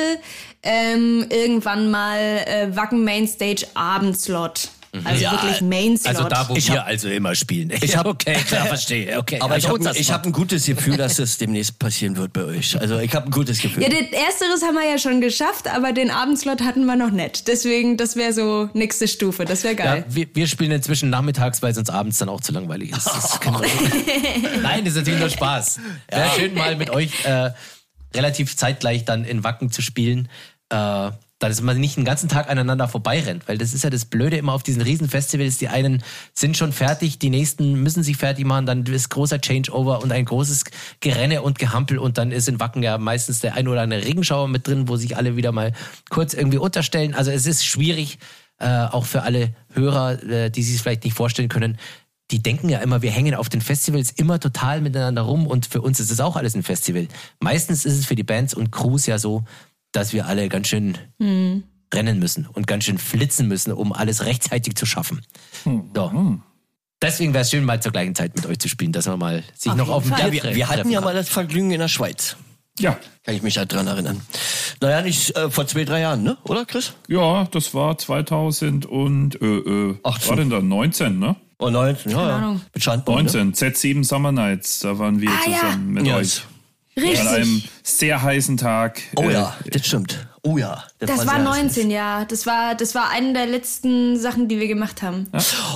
ähm, irgendwann mal äh, Wacken Mainstage Abendslot. Also Ja, wirklich Mainslot. Also da, wo Ich wir hab- also immer spielen. Ich hab- okay, klar, verstehe. Okay. Aber also ich habe hab ein gutes Gefühl, dass das demnächst passieren wird bei euch. Also ich habe ein gutes Gefühl. ja, den ersteres haben wir ja schon geschafft, aber den Abendslot hatten wir noch nicht. Deswegen, das wäre so nächste Stufe. Das wäre Ja, geil. wir, wir spielen inzwischen nachmittags, weil es uns abends dann auch zu langweilig ist. Das schon. Nein, das ist natürlich nur Spaß. Wäre schön mal mit euch äh, relativ zeitgleich dann in Wacken zu spielen. Äh, dass man nicht den ganzen Tag aneinander vorbeirennt, weil das ist ja das Blöde immer auf diesen Riesenfestivals. Die einen sind schon fertig, die nächsten müssen sich fertig machen, dann ist großer Changeover und ein großes Gerenne und Gehampel und dann ist in Wacken ja meistens der ein oder andere Regenschauer mit drin, wo sich alle wieder mal kurz irgendwie unterstellen. Also es ist schwierig, äh, auch für alle Hörer, äh, die sich vielleicht nicht vorstellen können, die denken ja immer, wir hängen auf den Festivals immer total miteinander rum und für uns ist es auch alles ein Festival. Meistens ist es für die Bands und Crews ja so, dass wir alle ganz schön rennen müssen und ganz schön flitzen müssen, um alles rechtzeitig zu schaffen. So. Deswegen wäre es schön, mal zur gleichen Zeit mit euch zu spielen, dass man mal sich Auf noch auf dem Fall. Ja, wir, wir hatten ja mal das Vergnügen in der Schweiz. Ja, Kann ich mich halt dran erinnern. Naja, nicht äh, vor zwei, drei Jahren, ne? Oder, Chris? ja, das war 2000 und äh, äh, was 18. war denn da 19, ne? Oh, 19, ja, ja. Ahnung. Mit Schandbaum, 19, Z7 Summer Nights, da waren wir Ah, ja. zusammen mit Ja. euch. Richtig. An einem sehr heißen Tag. Oh äh, ja, das stimmt. Oh ja. Das war sehr 19, ja. Das war, das war eine der letzten Sachen, die wir gemacht haben.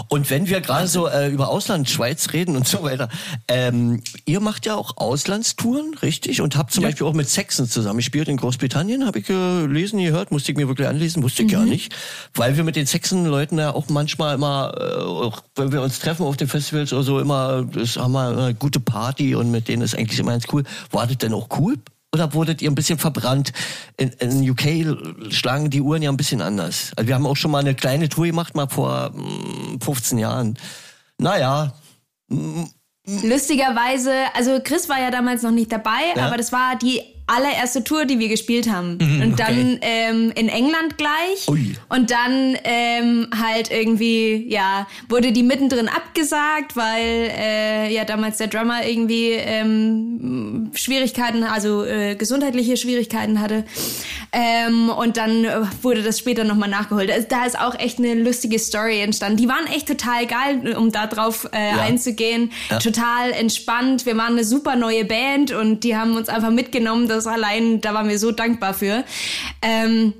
Und wenn wir gerade so äh, über Ausland, Schweiz reden und so weiter, ähm, ihr macht ja auch Auslandstouren, richtig? Und habt zum Beispiel auch mit Saxon zusammen gespielt in Großbritannien, habe ich gelesen, gehört, musste ich mir wirklich anlesen, wusste ich gar nicht. Weil wir mit den Saxon-Leuten ja auch manchmal immer, äh, auch wenn wir uns treffen auf den Festivals oder so, immer, das haben wir eine gute Party und mit denen ist eigentlich immer ganz cool. War das denn auch cool? Oder wurdet ihr ein bisschen verbrannt? In, in UK schlagen die Uhren ja ein bisschen anders. Also wir haben auch schon mal eine kleine Tour gemacht, mal vor mm, 15 Jahren. Naja, Lustigerweise, also Chris war ja damals noch nicht dabei, Ja. aber das war die allererste Tour, die wir gespielt haben. und dann ähm, in England gleich. Ui. Und dann ähm, halt irgendwie, ja, wurde die mittendrin abgesagt, weil äh, ja damals der Drummer irgendwie ähm, Schwierigkeiten, also äh, gesundheitliche Schwierigkeiten hatte. Ähm, und dann äh, wurde das später nochmal nachgeholt. Also, da ist auch echt eine lustige Story entstanden. Die waren echt total geil, um da drauf äh, einzugehen. Total entspannt. Wir waren eine super neue Band und die haben uns einfach mitgenommen. Das allein, da waren wir so dankbar für. Ähm,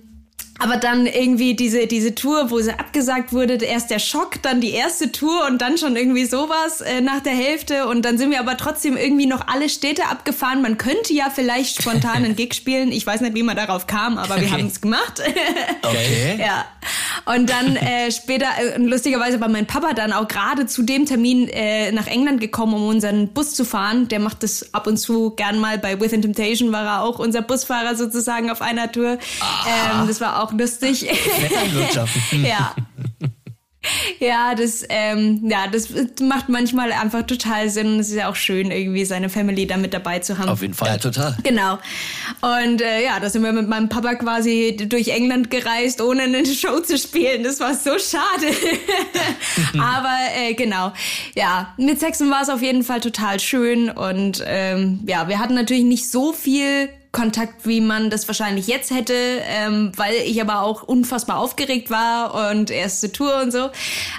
aber dann irgendwie diese, diese Tour, wo sie abgesagt wurde, erst der Schock, dann die erste Tour und dann schon irgendwie sowas äh, nach der Hälfte. Und dann sind wir aber trotzdem irgendwie noch alle Städte abgefahren. Man könnte ja vielleicht spontan einen Gig spielen. Ich weiß nicht, wie man darauf kam, aber wir haben es gemacht. okay. ja. Und dann äh, später, äh, lustigerweise war mein Papa dann auch gerade zu dem Termin äh, nach England gekommen, um unseren Bus zu fahren. Der macht das ab und zu gern mal. Bei Within Temptation war er auch unser Busfahrer sozusagen auf einer Tour. Ähm, das war auch lustig. Vetternwirtschaft. ja. Ja, das, ähm, ja, das macht manchmal einfach total Sinn. und Es ist ja auch schön, irgendwie seine Family da mit dabei zu haben. Auf jeden Fall. Ja, total. Genau. Und äh, ja, da sind wir mit meinem Papa quasi durch England gereist, ohne eine Show zu spielen. Das war so schade. Aber äh, genau. Ja, mit Saxon war es auf jeden Fall total schön. Und ähm, ja, wir hatten natürlich nicht so viel Kontakt, wie man das wahrscheinlich jetzt hätte, ähm, weil ich aber auch unfassbar aufgeregt war und erste Tour und so.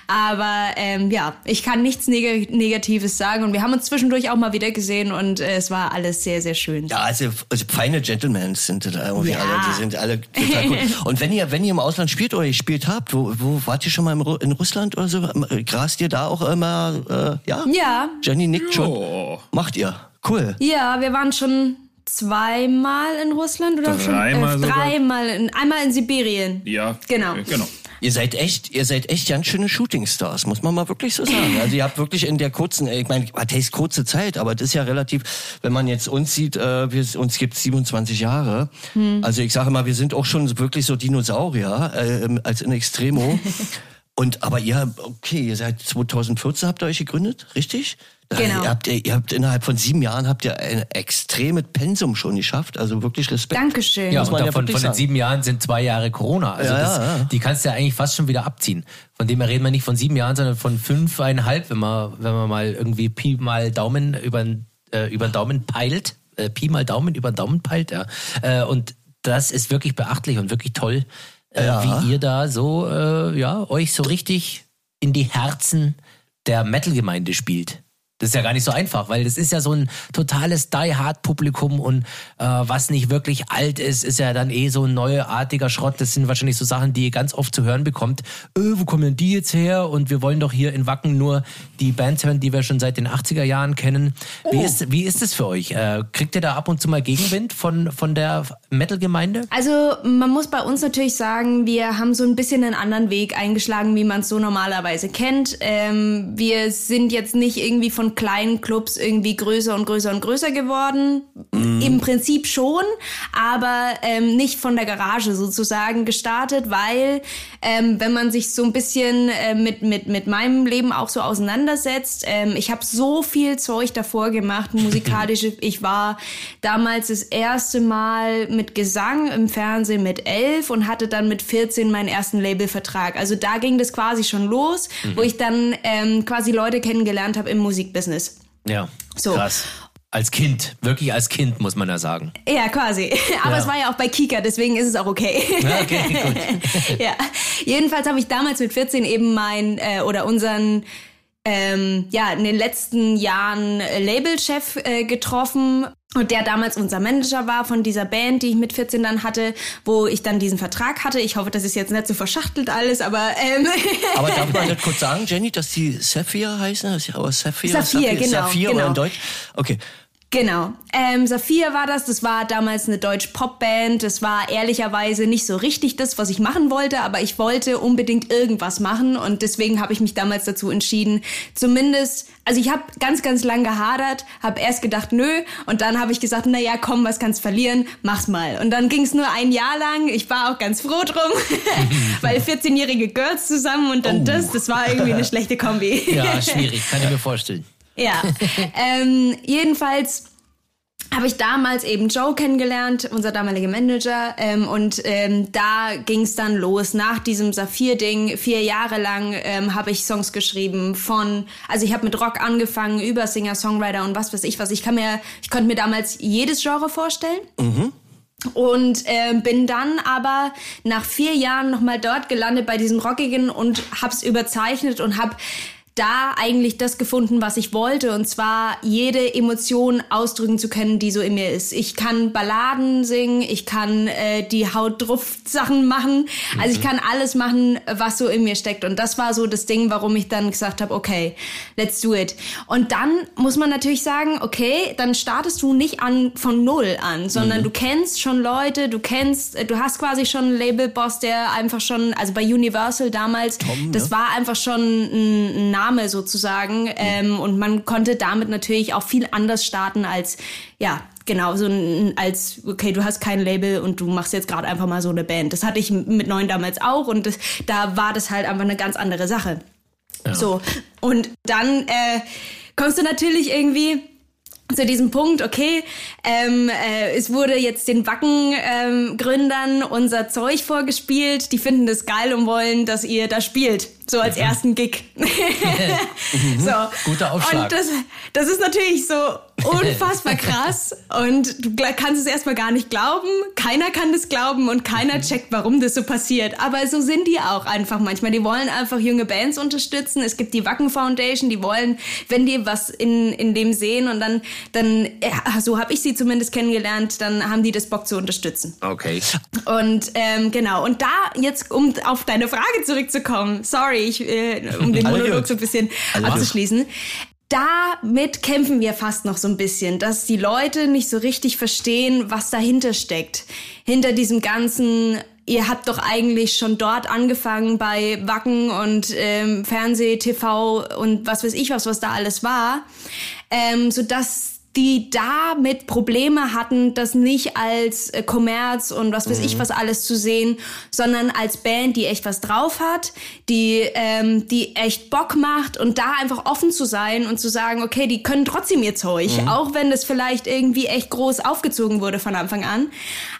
Aber ähm, ja, ich kann nichts Neg Negatives sagen und wir haben uns zwischendurch auch mal wieder gesehen und äh, es war alles sehr, sehr schön. Ja, also, also feine Gentlemen sind da irgendwie Ja. alle, die sind alle total cool. Und wenn ihr, wenn ihr im Ausland spielt oder ihr gespielt habt, wo, wo wart ihr schon mal Ru- in Russland oder so? Grast ihr da auch immer, äh, ja? Ja, Jenny nickt schon. Macht ihr. Cool. ja, wir waren schon zweimal in Russland oder Dreimal schon äh, dreimal, in, einmal in Sibirien. Ja. Genau. äh, Genau. Ihr seid echt, ihr seid echt ganz schöne Shootingstars, muss man mal wirklich so sagen. Also ihr habt wirklich in der kurzen, ich meine, was heißt kurze Zeit, aber das ist ja relativ, wenn man jetzt uns sieht, äh, wir, uns gibt 27 Jahre. Also ich sage mal, wir sind auch schon wirklich so Dinosaurier äh, als in Extremo. Und aber ihr, okay, ihr seid 2014 habt ihr euch gegründet, richtig? Da- Genau. Ihr habt, ihr habt innerhalb von sieben Jahren habt ihr ein extremes Pensum schon geschafft. Also wirklich Respekt. Dankeschön. Ja, und ja davon, wirklich von den sieben Jahren sind zwei Jahre Corona. Also Ja, das, ja, ja. die kannst du ja eigentlich fast schon wieder abziehen. Von dem her reden wir nicht von sieben Jahren, sondern von fünfeinhalb, wenn man, wenn man mal irgendwie Pi mal Daumen über äh, über den Daumen peilt. Äh, Pi mal Daumen über den Daumen peilt, ja. Äh, und das ist wirklich beachtlich und wirklich toll, äh, Ja. wie ihr da so, äh, ja, euch so richtig in die Herzen der Metal-Gemeinde spielt. Das ist ja gar nicht so einfach, weil das ist ja so ein totales Die-Hard-Publikum und äh, was nicht wirklich alt ist, ist ja dann eh so ein neuartiger Schrott. Das sind wahrscheinlich so Sachen, die ihr ganz oft zu hören bekommt. Äh, wo kommen denn die jetzt her? Und wir wollen doch hier in Wacken nur die Bands hören, die wir schon seit den 80er Jahren kennen. Wie, ist, wie ist das für euch? Äh, kriegt ihr da ab und zu mal Gegenwind von, von der Metal-Gemeinde? Also man muss bei uns natürlich sagen, wir haben so ein bisschen einen anderen Weg eingeschlagen, wie man es so normalerweise kennt. Ähm, wir sind jetzt nicht irgendwie von kleinen Clubs irgendwie größer und größer und größer geworden. Im Prinzip schon, aber ähm, nicht von der Garage sozusagen gestartet, weil ähm, wenn man sich so ein bisschen äh, mit, mit, mit meinem Leben auch so auseinandersetzt, ähm, ich habe so viel Zeug davor gemacht, musikalisch. Ich war damals das erste Mal mit Gesang im Fernsehen mit elf und hatte dann mit 14 meinen ersten Labelvertrag. Also da ging das quasi schon los, wo ich dann ähm, quasi Leute kennengelernt habe im Musikbusiness. Ja, So. krass. Als Kind, wirklich als Kind, muss man ja sagen. Ja, quasi. Aber Ja. es war ja auch bei Kika, deswegen ist es auch okay. Ja, okay, gut. ja. Jedenfalls habe ich damals mit 14 eben mein äh, oder unseren ähm, ja in den letzten Jahren äh, Labelchef äh, getroffen und der damals unser Manager war von dieser Band, die ich mit 14 dann hatte, wo ich dann diesen Vertrag hatte. Ich hoffe, das ist jetzt nicht so verschachtelt alles, aber ähm, Aber darf man das kurz sagen, Jenny, dass die Saphir heißen? Das ist ja aber Saphir, Saphir, genau, Saphir oder genau. in Deutsch? Okay. Genau. Ähm, Saphir war das. Das war damals eine Deutsch-Pop-Band. Das war ehrlicherweise nicht so richtig das, was ich machen wollte, aber ich wollte unbedingt irgendwas machen und deswegen habe ich mich damals dazu entschieden. Zumindest, also ich habe ganz, ganz lang gehadert, habe erst gedacht, nö, und dann habe ich gesagt, na ja, komm, was kannst verlieren, mach's mal. Und dann ging es nur ein Jahr lang. Ich war auch ganz froh drum, weil 14-jährige Girls zusammen und dann das, das war irgendwie eine schlechte Kombi. Ja, schwierig, kann ich mir vorstellen. Ja, ähm, jedenfalls habe ich damals eben Joe kennengelernt, unser damaliger Manager, ähm, und ähm, da ging es dann los. Nach diesem Saphir-Ding, vier Jahre lang ähm, habe ich Songs geschrieben von, also ich habe mit Rock angefangen, über Singer, Songwriter und was weiß ich was. Ich kann mir, ich konnte mir damals jedes Genre vorstellen. Und äh, bin dann aber nach vier Jahren nochmal dort gelandet bei diesem Rockigen und hab's überzeichnet und hab da eigentlich das gefunden, was ich wollte. Und zwar jede Emotion ausdrücken zu können, die so in mir ist. Ich kann Balladen singen, ich kann äh, die Haut drauf Sachen machen. Also ich kann alles machen, was so in mir steckt. Und das war so das Ding, warum ich dann gesagt habe, okay, let's do it. Und dann muss man natürlich sagen, okay, dann startest du nicht an von null an, sondern du kennst schon Leute, du kennst, äh, du hast quasi schon einen Labelboss, der einfach schon, also bei Universal damals, das war einfach schon ein, ein Name sozusagen. Ähm, und man konnte damit natürlich auch viel anders starten als, ja, genau, so ein, als, okay, du hast kein Label und du machst jetzt gerade einfach mal so eine Band. Das hatte ich mit Neun damals auch und das, da war das halt einfach eine ganz andere Sache. So, und dann äh, kommst du natürlich irgendwie zu diesem Punkt, okay, ähm, äh, es wurde jetzt den Wacken-Gründern unser Zeug vorgespielt, die finden das geil und wollen, dass ihr da spielt, so als ersten Gig. so. Guter Aufschlag. Und das, das ist natürlich so unfassbar krass und du kannst es erstmal gar nicht glauben. Keiner kann das glauben und keiner Mhm. checkt, warum das so passiert. Aber so sind die auch einfach manchmal. Die wollen einfach junge Bands unterstützen. Es gibt die Wacken Foundation, die wollen, wenn die was in, in dem sehen und dann, dann ja, so habe ich sie zumindest kennengelernt, dann haben die das Bock zu unterstützen. Okay. Und ähm, genau, und da jetzt, um auf deine Frage zurückzukommen, sorry, ich, äh, um den Monolog so ein bisschen abzuschließen. Damit kämpfen wir fast noch so ein bisschen, dass die Leute nicht so richtig verstehen, was dahinter steckt. Hinter diesem ganzen, ihr habt doch eigentlich schon dort angefangen bei Wacken und ähm, Fernseh, TV und was weiß ich was, was da alles war, ähm, sodass die damit Probleme hatten, das nicht als äh, Kommerz und was weiß ich was alles zu sehen, sondern als Band, die echt was drauf hat, die ähm, die echt Bock macht und da einfach offen zu sein und zu sagen, okay, die können trotzdem ihr Zeug, auch wenn das vielleicht irgendwie echt groß aufgezogen wurde von Anfang an.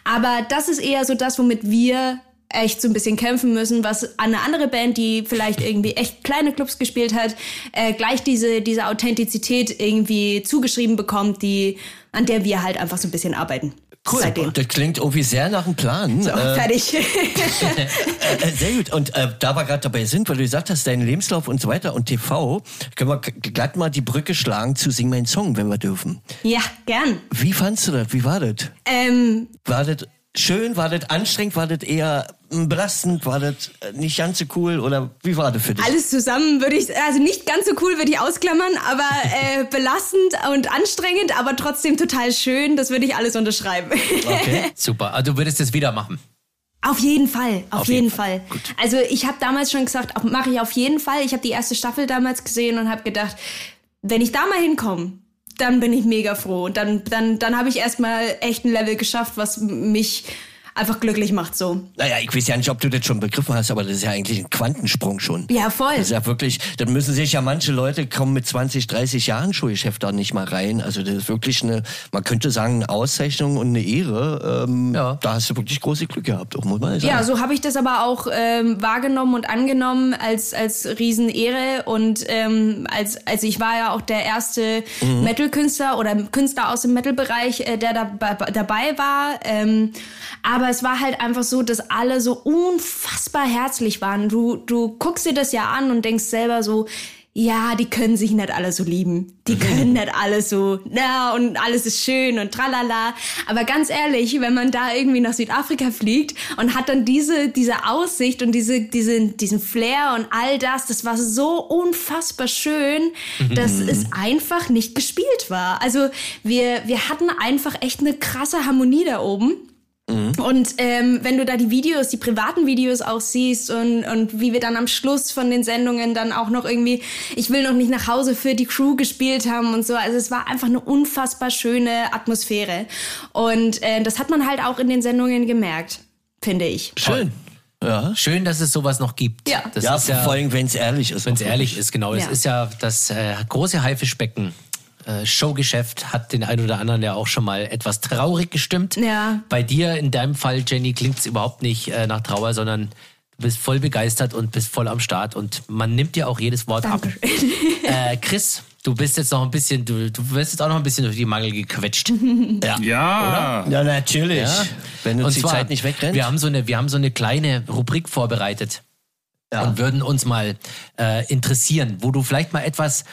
Aber das ist eher so das, womit wir echt so ein bisschen kämpfen müssen, was eine andere Band, die vielleicht irgendwie echt kleine Clubs gespielt hat, äh, gleich diese, diese Authentizität irgendwie zugeschrieben bekommt, die, an der wir halt einfach so ein bisschen arbeiten. Cool. Seitdem. Das klingt irgendwie sehr nach einem Plan. So, Äh, fertig. Äh, sehr gut. Und äh, da wir gerade dabei sind, weil du gesagt hast, dein Lebenslauf und so weiter und TV, können wir glatt mal die Brücke schlagen zu Sing mein Song, wenn wir dürfen. ja, gern. Wie fandst du das? Wie war das? Ähm, War das schön? War das anstrengend? War das eher belastend? War das äh, nicht ganz so cool? Oder wie war das für dich? alles zusammen würde ich, also nicht ganz so cool würde ich ausklammern, aber äh, belastend und anstrengend, aber trotzdem total schön. Das würde ich alles unterschreiben. Okay. Super. Also du würdest es wieder machen. Auf jeden Fall, auf, Auf jeden, jeden Fall. Also ich habe damals schon gesagt, mache ich auf jeden Fall. Ich habe die erste Staffel damals gesehen und habe gedacht, wenn ich da mal hinkomme, dann bin ich mega froh. Und dann, dann, dann habe ich erstmal echt ein Level geschafft, was mich einfach glücklich macht so. Naja, ich weiß ja nicht, ob du das schon begriffen hast, aber das ist ja eigentlich ein Quantensprung schon. Ja, voll. Das ist ja wirklich, dann müssen sich ja manche Leute kommen mit 20, 30 Jahren Showgeschäft da nicht mal rein. Also das ist wirklich eine, man könnte sagen, eine Auszeichnung und eine Ehre. Ähm, Ja. Da hast du wirklich große Glück gehabt, auch muss man sagen. Ja, so habe ich das aber auch ähm, wahrgenommen und angenommen als als Riesenehre und ähm, als also ich war ja auch der erste Metal-Künstler oder Künstler aus dem Metal-Bereich, äh, der da, dabei war. Ähm, aber es war halt einfach so, dass alle so unfassbar herzlich waren. Du du guckst dir das ja an und denkst selber so. Ja, die können sich nicht alle so lieben. Die können nicht alle so, na, und alles ist schön und tralala. Aber ganz ehrlich, wenn man da irgendwie nach Südafrika fliegt und hat dann diese, diese Aussicht und diese, diese, diesen Flair und all das, das war so unfassbar schön, dass es einfach nicht gespielt war. Also wir, wir hatten einfach echt eine krasse Harmonie da oben. Und ähm, wenn du da die Videos, die privaten Videos auch siehst und, und wie wir dann am Schluss von den Sendungen dann auch noch irgendwie, ich will noch nicht nach Hause für die Crew gespielt haben und so. Also es war einfach eine unfassbar schöne Atmosphäre. Und äh, das hat man halt auch in den Sendungen gemerkt, finde ich. Schön. Ja. Schön, dass es sowas noch gibt. Ja. das ja, ist ja vor allem, wenn es ehrlich ist. Wenn es ehrlich ist, genau. Es Ja. ist ja das äh, große Haifischbecken. Äh, Showgeschäft hat den einen oder anderen ja auch schon mal etwas traurig gestimmt. Ja. Bei dir, in deinem Fall, Jenny, klingt es überhaupt nicht äh, nach Trauer, sondern du bist voll begeistert und bist voll am Start und man nimmt dir auch jedes Wort Danke. ab. Äh, Chris, du bist jetzt noch ein bisschen, du, du wirst jetzt auch noch ein bisschen durch die Mangel gequetscht. Ja. Ja, Ja, natürlich. Ja. Wenn uns die Zeit nicht wegrennt. Wir haben so eine, wir haben so eine kleine Rubrik vorbereitet Ja. und würden uns mal äh, interessieren, wo du vielleicht mal etwas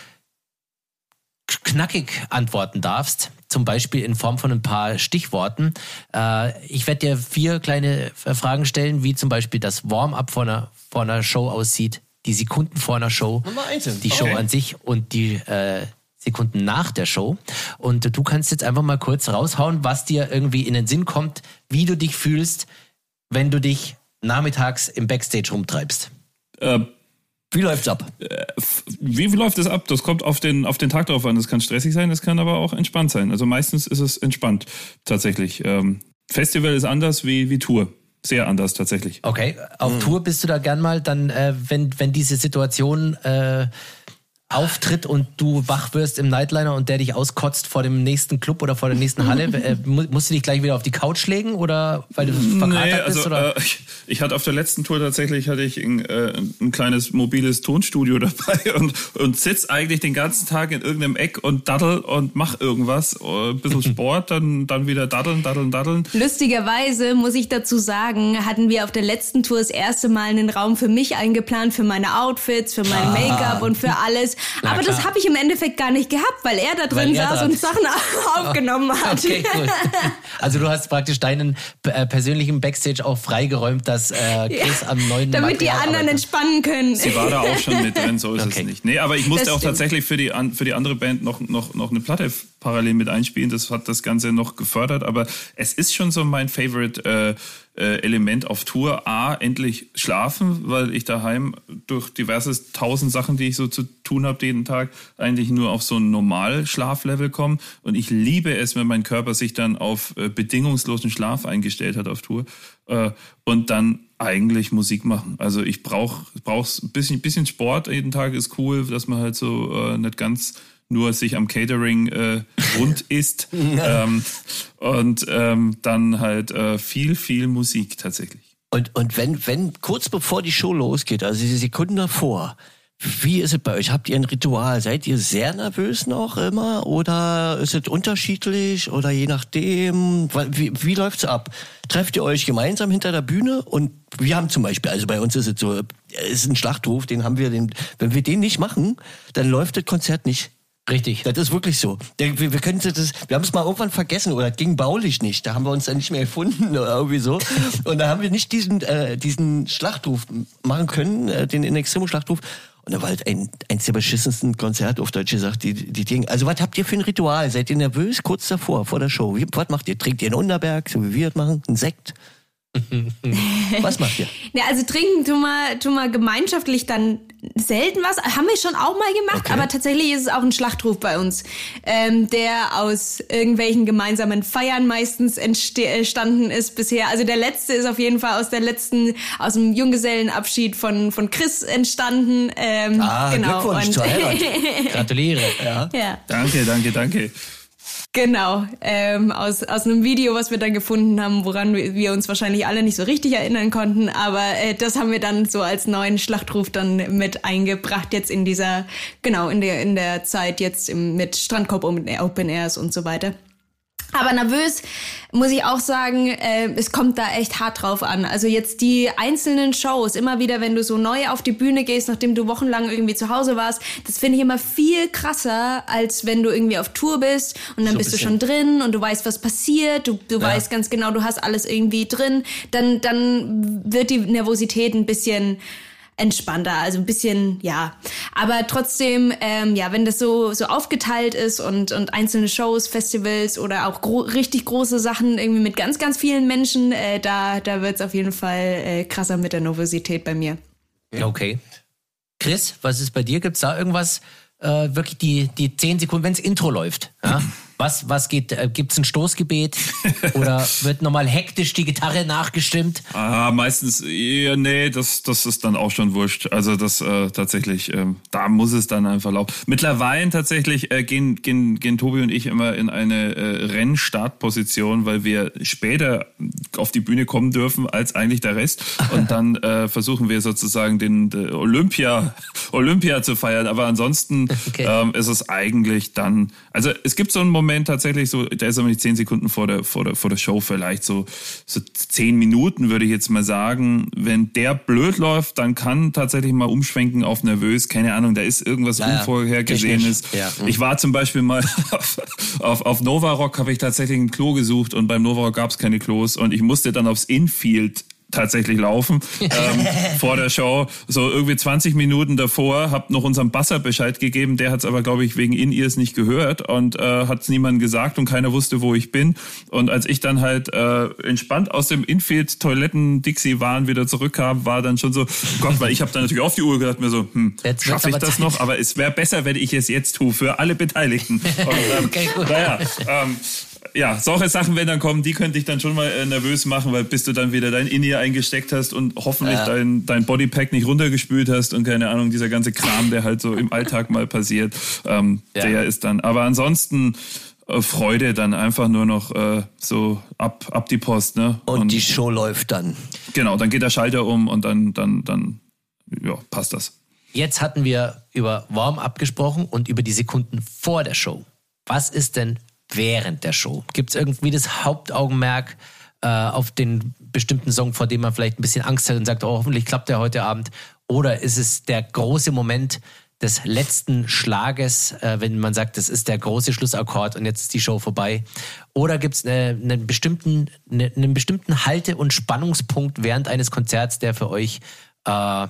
knackig antworten darfst, zum Beispiel in Form von ein paar Stichworten. Äh, ich werde dir vier kleine äh, Fragen stellen, wie zum Beispiel das Warm-up vor einer, vor einer Show aussieht, die Sekunden vor einer Show, die Show Okay. an sich und die äh, Sekunden nach der Show. Und du kannst jetzt einfach mal kurz raushauen, was dir irgendwie in den Sinn kommt, wie du dich fühlst, wenn du dich nachmittags im Backstage rumtreibst. äh, Wie läuft's ab? wie läuft das ab? Das kommt auf den, auf den Tag drauf an. Das kann stressig sein, das kann aber auch entspannt sein. Also meistens ist es entspannt, tatsächlich. Ähm, Festival ist anders wie, wie Tour. Sehr anders, tatsächlich. Okay, auf Tour bist du da gern mal dann, äh, wenn, wenn diese Situation äh, Auftritt und du wach wirst im Nightliner und der dich auskotzt vor dem nächsten Club oder vor der nächsten Halle, äh, musst du dich gleich wieder auf die Couch legen oder weil du verkatert nee, also, bist? Oder? Äh, ich, ich, hatte auf der letzten Tour tatsächlich hatte ich ein, äh, ein kleines mobiles Tonstudio dabei und, und sitz eigentlich den ganzen Tag in irgendeinem Eck und daddel und mach irgendwas, äh, ein bisschen Sport, dann, dann wieder daddeln, daddeln, daddeln. Lustigerweise muss ich dazu sagen, hatten wir auf der letzten Tour das erste Mal einen Raum für mich eingeplant, für meine Outfits, für mein ah. Make-up und für alles. Na, aber klar. das habe ich im Endeffekt gar nicht gehabt, weil er da drin saß und Sachen aufgenommen hat. Okay, cool. Also du hast praktisch deinen äh, persönlichen Backstage auch freigeräumt, dass äh, Chris ja, am neuen Damit Material die anderen arbeitet. entspannen können. Sie war da auch schon mit drin, so ist okay. es nicht. Nee, aber ich musste das auch stimmt. tatsächlich für die, für die andere Band noch, noch, noch eine Platte parallel mit einspielen. Das hat das Ganze noch gefördert, aber es ist schon so mein Favorite äh, äh, Element auf Tour. A, endlich schlafen, weil ich daheim durch diverse tausend Sachen, die ich so zu tun habe jeden Tag, eigentlich nur auf so ein Normalschlaflevel komme. Und ich liebe es, wenn mein Körper sich dann auf äh, bedingungslosen Schlaf eingestellt hat auf Tour. Äh, und dann eigentlich Musik machen. Also ich brauche brauch's ein bisschen, bisschen Sport jeden Tag ist cool, dass man halt so äh, nicht ganz nur sich am Catering äh, rund ist. ähm, und ähm, dann halt äh, viel, viel Musik tatsächlich. Und, und wenn, wenn kurz bevor die Show losgeht, also die Sekunden davor, wie ist es bei euch? Habt ihr ein Ritual? Seid ihr sehr nervös noch immer oder ist es unterschiedlich oder je nachdem? Wie, wie läuft's ab? Trefft ihr euch gemeinsam hinter der Bühne und wir haben zum Beispiel, also bei uns ist es so, es ist ein Schlachtruf, den haben wir, den, wenn wir den nicht machen, dann läuft das Konzert nicht. Richtig. Das ist wirklich so. Wir, wir wir haben es mal irgendwann vergessen oder ging baulich nicht. Da haben wir uns dann nicht mehr erfunden oder irgendwie so. Und da haben wir nicht diesen, äh, diesen Schlachtruf machen können, äh, den In Extremo Schlachtruf. Und da war halt ein, eins der beschissensten Konzerte auf Deutsch gesagt, die, die Dinge. Also was habt ihr für ein Ritual? Seid ihr nervös kurz davor, vor der Show? Wie, was macht ihr? Trinkt ihr einen Unterberg, so wie wir das machen? Ein Sekt? was macht ihr? Ja, also trinken tun wir, tun wir gemeinschaftlich dann selten was. Haben wir schon auch mal gemacht, okay. aber tatsächlich ist es auch ein Schlachtruf bei uns, ähm, der aus irgendwelchen gemeinsamen Feiern meistens entstanden ist bisher. Also der letzte ist auf jeden Fall aus der letzten, aus dem Junggesellenabschied von, von Chris entstanden. Ähm, ah, genau. Glückwunsch und, zur Gratuliere. Ja. ja. Danke, danke, danke. Genau, ähm, aus, aus einem Video, was wir dann gefunden haben, woran wir uns wahrscheinlich alle nicht so richtig erinnern konnten, aber äh, das haben wir dann so als neuen Schlachtruf dann mit eingebracht jetzt in dieser, genau, in der, in der Zeit jetzt im, mit Strandkorb Open Airs und so weiter. Aber nervös muss ich auch sagen, äh, es kommt da echt hart drauf an. Also jetzt die einzelnen Shows, immer wieder, wenn du so neu auf die Bühne gehst, nachdem du wochenlang irgendwie zu Hause warst, das finde ich immer viel krasser, als wenn du irgendwie auf Tour bist und dann so bist du schon drin und du weißt, was passiert, du, du ja. weißt ganz genau, du hast alles irgendwie drin. Dann, dann wird die Nervosität ein bisschen entspannter, also ein bisschen, ja. Aber trotzdem, ähm, ja, wenn das so, so aufgeteilt ist und, und einzelne Shows, Festivals oder auch gro richtig große Sachen irgendwie mit ganz, ganz vielen Menschen, äh, da, da wird's auf jeden Fall äh, krasser mit der Nervosität bei mir. Okay. Chris, was ist bei dir? Gibt's da irgendwas, äh, wirklich die, die zehn Sekunden, wenns Intro läuft? Ja? Was, was geht, äh, gibt's ein Stoßgebet? Oder wird nochmal hektisch die Gitarre nachgestimmt? Ah, meistens, ja, nee, das, das ist dann auch schon wurscht. Also das äh, tatsächlich, äh, da muss es dann einfach laufen. Mittlerweile tatsächlich äh, gehen, gehen, gehen Tobi und ich immer in eine äh, Rennstartposition, weil wir später auf die Bühne kommen dürfen als eigentlich der Rest. Und dann äh, versuchen wir sozusagen den, den Olympia, Olympia zu feiern. Aber ansonsten okay. ähm, ist es eigentlich dann, also es gibt so einen Moment, Moment tatsächlich so, der ist aber nicht zehn Sekunden vor der, vor der, vor der Show, vielleicht so, so zehn Minuten, würde ich jetzt mal sagen. Wenn der blöd läuft, dann kann tatsächlich mal umschwenken auf nervös. Keine Ahnung, da ist irgendwas ja, Unvorhergesehenes. Ja. Ich war zum Beispiel mal auf, auf, auf Nova Rock, habe ich tatsächlich ein Klo gesucht und beim Nova Rock gab es keine Klos und ich musste dann aufs Infield tatsächlich laufen ähm, vor der Show. So irgendwie 20 Minuten davor, hab noch unserem Basser Bescheid gegeben. Der hat es aber, glaube ich, wegen In-Ears nicht gehört und äh, hat es niemandem gesagt und keiner wusste, wo ich bin. Und als ich dann halt äh, entspannt aus dem Infield Toiletten Dixie waren wieder zurückkam, war dann schon so, Gott, weil ich habe dann natürlich auf die Uhr gedacht, mir so, hm, schaffe ich das Zeit. noch? Aber es wäre besser, wenn ich es jetzt tue für alle Beteiligten. Und, ähm, okay, gut. Naja, ähm, ja, solche Sachen, wenn dann kommen, die könnte ich dann schon mal äh, nervös machen, weil bis du dann wieder dein In-Ear eingesteckt hast und hoffentlich ja. dein, dein Bodypack nicht runtergespült hast und keine Ahnung, dieser ganze Kram, der halt so im Alltag mal passiert, ähm, ja. der ist dann. Aber ansonsten äh, Freude dann einfach nur noch äh, so ab, ab die Post, ne? Und, und die Show läuft dann. Genau, dann geht der Schalter um und dann, dann, dann, ja, passt das. Jetzt hatten wir über Warm-up gesprochen und über die Sekunden vor der Show. Was ist denn während der Show? Gibt es irgendwie das Hauptaugenmerk äh, auf den bestimmten Song, vor dem man vielleicht ein bisschen Angst hat und sagt, oh, hoffentlich klappt der heute Abend? Oder ist es der große Moment des letzten Schlages, äh, wenn man sagt, das ist der große Schlussakkord und jetzt ist die Show vorbei? Oder gibt es eine, einen, bestimmten, eine, einen bestimmten Halte- und Spannungspunkt während eines Konzerts, der für euch äh,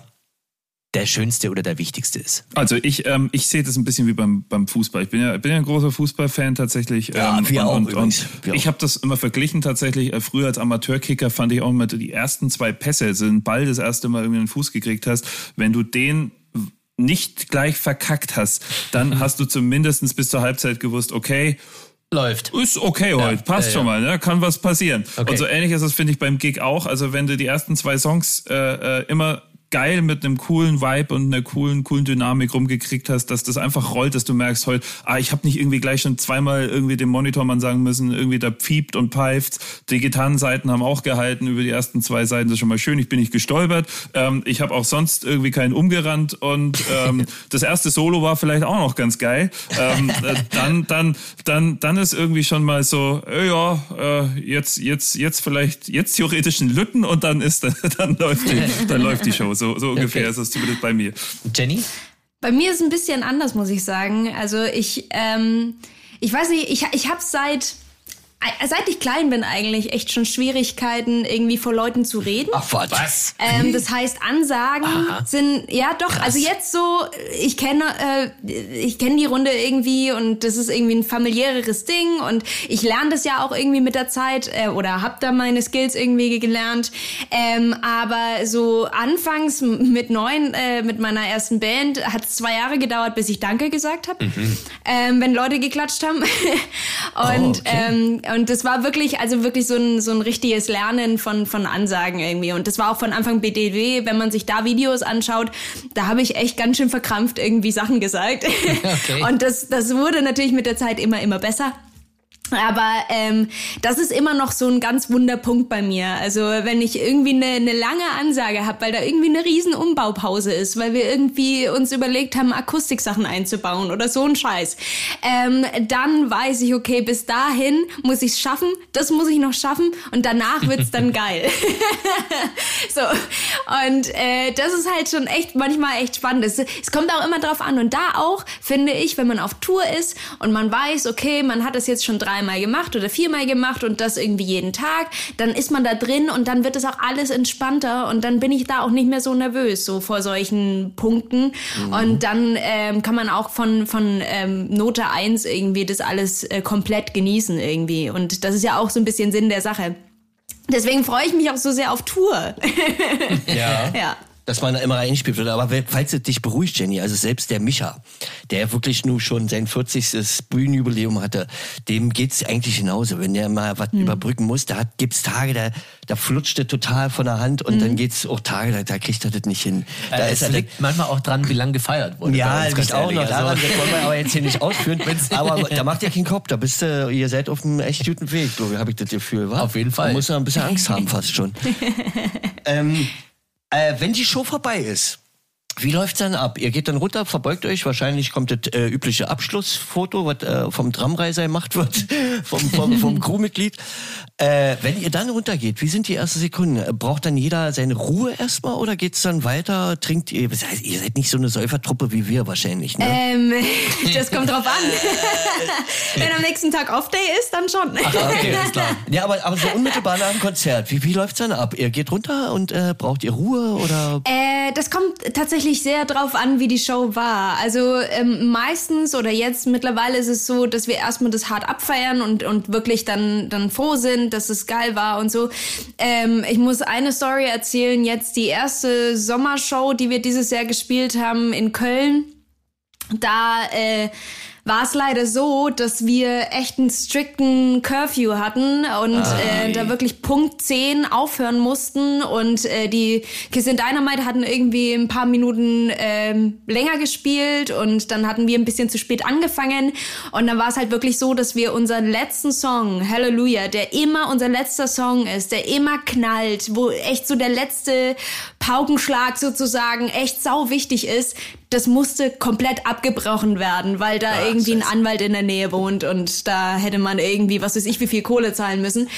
der schönste oder der wichtigste ist? Also ich, ähm, ich sehe das ein bisschen wie beim, beim Fußball. Ich bin ja, bin ja ein großer Fußballfan tatsächlich. Ja, ähm, wir und, auch und, und wir Ich habe das immer verglichen tatsächlich. Äh, früher als Amateurkicker fand ich auch immer die ersten zwei Pässe, also den Ball das erste Mal irgendwie in den Fuß gekriegt hast, wenn du den nicht gleich verkackt hast, dann mhm. hast du zumindest bis zur Halbzeit gewusst, okay, läuft. Ist okay heute, ja, passt ja, schon mal, ne? kann was passieren. Okay. Und so ähnlich ist es, finde ich, beim Gig auch. Also wenn du die ersten zwei Songs äh, äh immer geil mit einem coolen Vibe und einer coolen, coolen Dynamik rumgekriegt hast, dass das einfach rollt, dass du merkst heute, ah, ich habe nicht irgendwie gleich schon zweimal irgendwie dem Monitormann sagen müssen, irgendwie da piept und pfeift. Die Gitarrenseiten haben auch gehalten über die ersten zwei Seiten, das ist schon mal schön. Ich bin nicht gestolpert. Ähm, ich habe auch sonst irgendwie keinen umgerannt und ähm, das erste Solo war vielleicht auch noch ganz geil. Ähm, äh, dann, dann, dann, dann ist irgendwie schon mal so, äh, ja, äh, jetzt, jetzt, jetzt vielleicht, jetzt theoretisch ein Lütten und dann ist, dann läuft die, dann läuft die Show. So, so ungefähr okay. ist es zumindest bei mir. Jenny? Bei mir ist es ein bisschen anders, muss ich sagen. Also ich, ähm, ich weiß nicht, ich, ich habe seit seit ich klein bin eigentlich echt schon Schwierigkeiten irgendwie vor Leuten zu reden. Ach was? Ähm, das heißt Ansagen Aha. sind ja doch Krass. also jetzt so ich kenne äh, ich kenne die Runde irgendwie und das ist irgendwie ein familiäreres Ding und ich lerne das ja auch irgendwie mit der Zeit äh, oder habe da meine Skills irgendwie gelernt. Ähm, aber so anfangs mit neun äh, mit meiner ersten Band hat es zwei Jahre gedauert, bis ich Danke gesagt habe, mhm. ähm, wenn Leute geklatscht haben und oh, okay. ähm, und das war wirklich, also wirklich so ein, so ein richtiges Lernen von, von Ansagen irgendwie. Und das war auch von Anfang BDW, wenn man sich da Videos anschaut, da habe ich echt ganz schön verkrampft irgendwie Sachen gesagt. Okay. Und das, das wurde natürlich mit der Zeit immer, immer besser. Aber ähm, das ist immer noch so ein ganz Wunderpunkt bei mir. Also wenn ich irgendwie eine, eine lange Ansage habe, weil da irgendwie eine riesen Umbaupause ist, weil wir irgendwie uns überlegt haben, Akustiksachen einzubauen oder so ein Scheiß, ähm, dann weiß ich, okay, bis dahin muss ich es schaffen, das muss ich noch schaffen und danach wird's dann geil. so und äh, das ist halt schon echt manchmal echt spannend. Es, es kommt auch immer drauf an und da auch finde ich, wenn man auf Tour ist und man weiß, okay, man hat das jetzt schon drei dreimal gemacht oder viermal gemacht und das irgendwie jeden Tag, dann ist man da drin und dann wird es auch alles entspannter und dann bin ich da auch nicht mehr so nervös, so vor solchen Punkten. Mhm. Und dann ähm, kann man auch von, von ähm, Note 1 irgendwie das alles äh, komplett genießen irgendwie. Und das ist ja auch so ein bisschen Sinn der Sache. Deswegen freue ich mich auch so sehr auf Tour. Ja. ja dass man da immer reinspielt wird. Aber falls es dich beruhigt, Jenny, also selbst der Micha, der wirklich nur schon sein 40. Bühnenjubiläum hatte, dem geht's eigentlich genauso. Wenn der mal was mhm. überbrücken muss, da hat, gibt's Tage, da, da flutscht er total von der Hand und mhm. dann geht's auch Tage, da, da kriegt er das nicht hin. Da äh, ist es liegt manchmal auch dran, wie lange gefeiert wurde. Ja, liegt auch noch daran, also. das wollen wir aber jetzt hier nicht ausführen. aber da macht ihr keinen Kopf, da bist du, ihr seid auf einem echt guten Weg, habe ich das Gefühl, wa? Auf jeden Fall. Man muss ja ein bisschen Angst haben fast schon. ähm, äh, wenn die Show vorbei ist, wie läuft's dann ab? Ihr geht dann runter, verbeugt euch, wahrscheinlich kommt das äh, übliche Abschlussfoto, was äh, vom Tramreiser gemacht wird, vom, vom, vom Crewmitglied. Äh, wenn ihr dann runtergeht, wie sind die ersten Sekunden? Braucht dann jeder seine Ruhe erstmal oder geht's dann weiter? Trinkt ihr? Ihr seid nicht so eine Säufertruppe wie wir wahrscheinlich, ne? Ähm, das kommt drauf an. wenn am nächsten Tag Off-Day ist, dann schon. Ach, okay, ist klar. Ja, aber, aber so unmittelbar nach dem Konzert, wie, wie läuft's dann ab? Ihr geht runter und äh, braucht ihr Ruhe oder? Äh, das kommt tatsächlich sehr drauf an, wie die Show war. Also ähm, meistens oder jetzt mittlerweile ist es so, dass wir erstmal das hart abfeiern und, und wirklich dann, dann froh sind dass es geil war und so. Ähm, ich muss eine Story erzählen. Jetzt die erste Sommershow, die wir dieses Jahr gespielt haben in Köln. Da äh, war es leider so, dass wir echt einen strikten Curfew hatten und äh, da wirklich Punkt 10 aufhören mussten und äh, die Kiss in Dynamite hatten irgendwie ein paar Minuten ähm, länger gespielt und dann hatten wir ein bisschen zu spät angefangen und dann war es halt wirklich so, dass wir unseren letzten Song, Hallelujah, der immer unser letzter Song ist, der immer knallt, wo echt so der letzte Paukenschlag sozusagen echt sau wichtig ist, das musste komplett abgebrochen werden, weil da irgendwie ein Anwalt in der Nähe wohnt und da hätte man irgendwie, was weiß ich, wie viel Kohle zahlen müssen.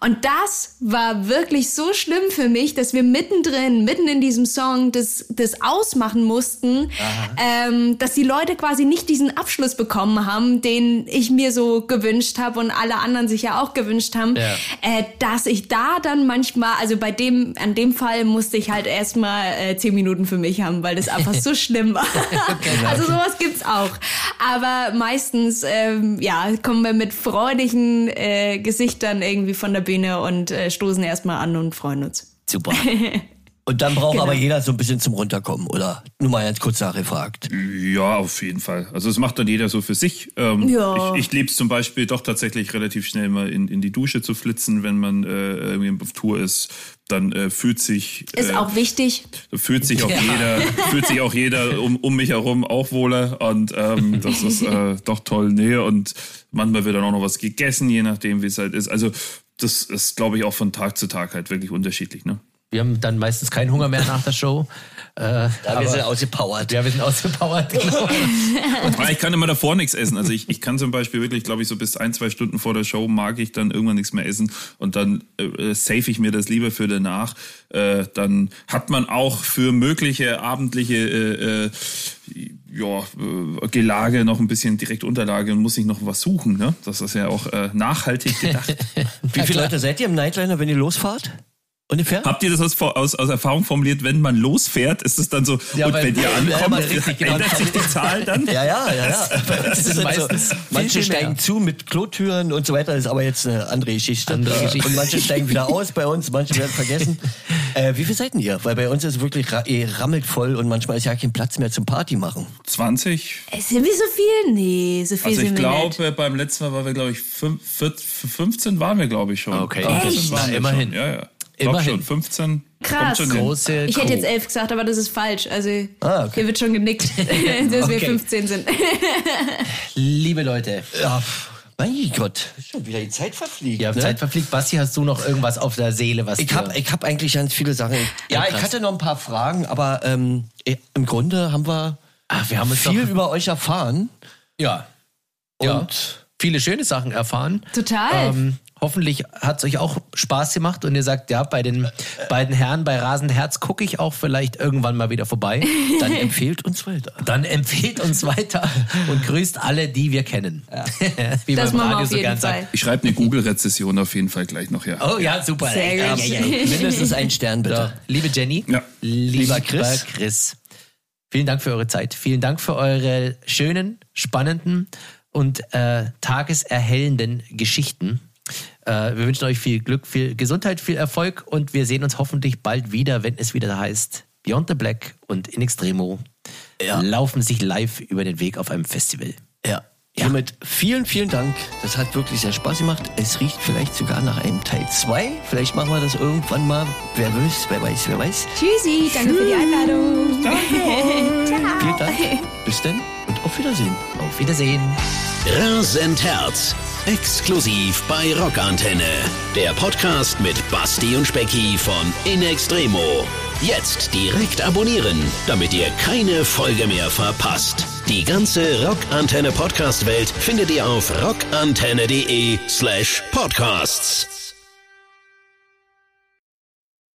Und das war wirklich so schlimm für mich, dass wir mittendrin, mitten in diesem Song, das, das ausmachen mussten, ähm, dass die Leute quasi nicht diesen Abschluss bekommen haben, den ich mir so gewünscht habe und alle anderen sich ja auch gewünscht haben, Ja. äh, dass ich da dann manchmal, also bei dem, an dem Fall musste ich halt erstmal äh, zehn Minuten für mich haben, weil das einfach so schlimm war. also sowas gibt's auch. Aber meistens, ähm, ja, kommen wir mit freudigen äh, Gesichtern irgendwie von der Bühne und äh, stoßen erstmal an und freuen uns. Super. Und dann braucht Genau. aber jeder so ein bisschen zum Runterkommen, oder? Nur mal ganz kurz nachgefragt. Ja, auf jeden Fall. Also das macht dann jeder so für sich. Ähm, Ja. Ich, ich liebe es zum Beispiel doch tatsächlich relativ schnell mal in, in die Dusche zu flitzen, wenn man äh, irgendwie auf Tour ist. Dann äh, fühlt sich Ist äh, auch wichtig. fühlt sich auch jeder fühlt sich auch jeder um, um mich herum auch wohler und ähm, das ist äh, doch toll. Nee, und manchmal wird dann auch noch was gegessen, je nachdem wie es halt ist. Also das ist, glaube ich, auch von Tag zu Tag halt wirklich unterschiedlich. Ne? Wir haben dann meistens keinen Hunger mehr nach der Show. Äh, Da aber- wir sind ausgepowert. ja, wir sind ausgepowert. Genau. Aber ich kann immer davor nichts essen. Also ich, ich kann zum Beispiel wirklich, glaube ich, so bis ein, zwei Stunden vor der Show mag ich dann irgendwann nichts mehr essen und dann äh, save ich mir das lieber für danach. Äh, dann hat man auch für mögliche abendliche äh, äh, ja, äh, Gelage noch ein bisschen Direktunterlage und muss sich noch was suchen. Ne? Das ist ja auch äh, nachhaltig gedacht. Wie viele Leute seid ihr im Nightliner, wenn ihr losfahrt? Ungefähr? Habt ihr das aus, aus, aus Erfahrung formuliert, wenn man losfährt, ist es dann so, Ja, und wenn ihr ja, ankommt, richtig, genau. ändert sich die Zahl dann? Ja, ja, ja, ja. Das ist meistens viel, manche viel mehr. steigen zu mit Klotüren und so weiter, das ist aber jetzt eine andere Geschichte. Andere Geschichte. Und manche steigen wieder aus bei uns, manche werden vergessen. Äh, wie viel seid denn ihr? Weil bei uns ist es wirklich ra ihr rammelt voll und manchmal ist ja kein Platz mehr zum Party machen. 20? Äh, Sind wir so viel? Nee, so viel Also ich sind wir nicht. glaube, beim letzten Mal waren wir, glaube ich, fünf, vier- 15 waren wir, glaube ich, schon. Okay. 15 Echt? waren Na, wir immerhin. Schon. Ja, ja. Immerhin. schon, 15. Krass. Schon. Große Ich hätte jetzt elf gesagt, aber das ist falsch. Also Ah, okay. hier wird schon genickt, dass wir Okay. 15 sind. Liebe Leute, Ja, mein Gott, ist schon wieder die Zeit verfliegt. ja, ne? Zeit verfliegt. Basti, hast du noch irgendwas auf der Seele, was Ich habe ich hab eigentlich ganz viele Sachen. Ja, ich krass. hatte noch ein paar Fragen, aber ähm, im Grunde haben wir, Ach, wir haben viel doch, über euch erfahren. ja, ja, Und viele schöne Sachen erfahren. Total. Ähm, hoffentlich hat es euch auch Spaß gemacht und ihr sagt, ja, bei den beiden Herren bei Rasend Herz gucke ich auch vielleicht irgendwann mal wieder vorbei. dann empfehlt uns weiter. Dann empfehlt uns weiter und grüßt alle, die wir kennen. Wie Das man Radio so gern sagt. Ich schreibe eine Google-Rezession auf jeden Fall gleich noch, ja. Oh ja, super. Sehr Ja, ja, ja. Mindestens einen Stern bitte. So, liebe Jenny, Ja. lieber Chris. Chris, vielen Dank für eure Zeit. Vielen Dank für eure schönen, spannenden und äh, tageserhellenden Geschichten. Äh, wir wünschen euch viel Glück, viel Gesundheit, viel Erfolg und wir sehen uns hoffentlich bald wieder, wenn es wieder heißt Beyond the Black und In Extremo Ja. laufen sich live über den Weg auf einem Festival. Ja. Hiermit vielen, vielen Dank. Das hat wirklich sehr Spaß gemacht. Es riecht vielleicht sogar nach einem Teil 2. Vielleicht machen wir das irgendwann mal. Wer weiß, wer weiß, wer weiß. Tschüssi, danke für die Einladung. Vielen Dank. Bis dann und auf Wiedersehen. Auf Wiedersehen. Rasend Herz. Exklusiv bei Rockantenne. Der Podcast mit Basti und Specki von In Extremo. Jetzt direkt abonnieren, damit ihr keine Folge mehr verpasst. Die ganze Rockantenne Podcast Welt findet ihr auf rockantenne.de slash podcasts.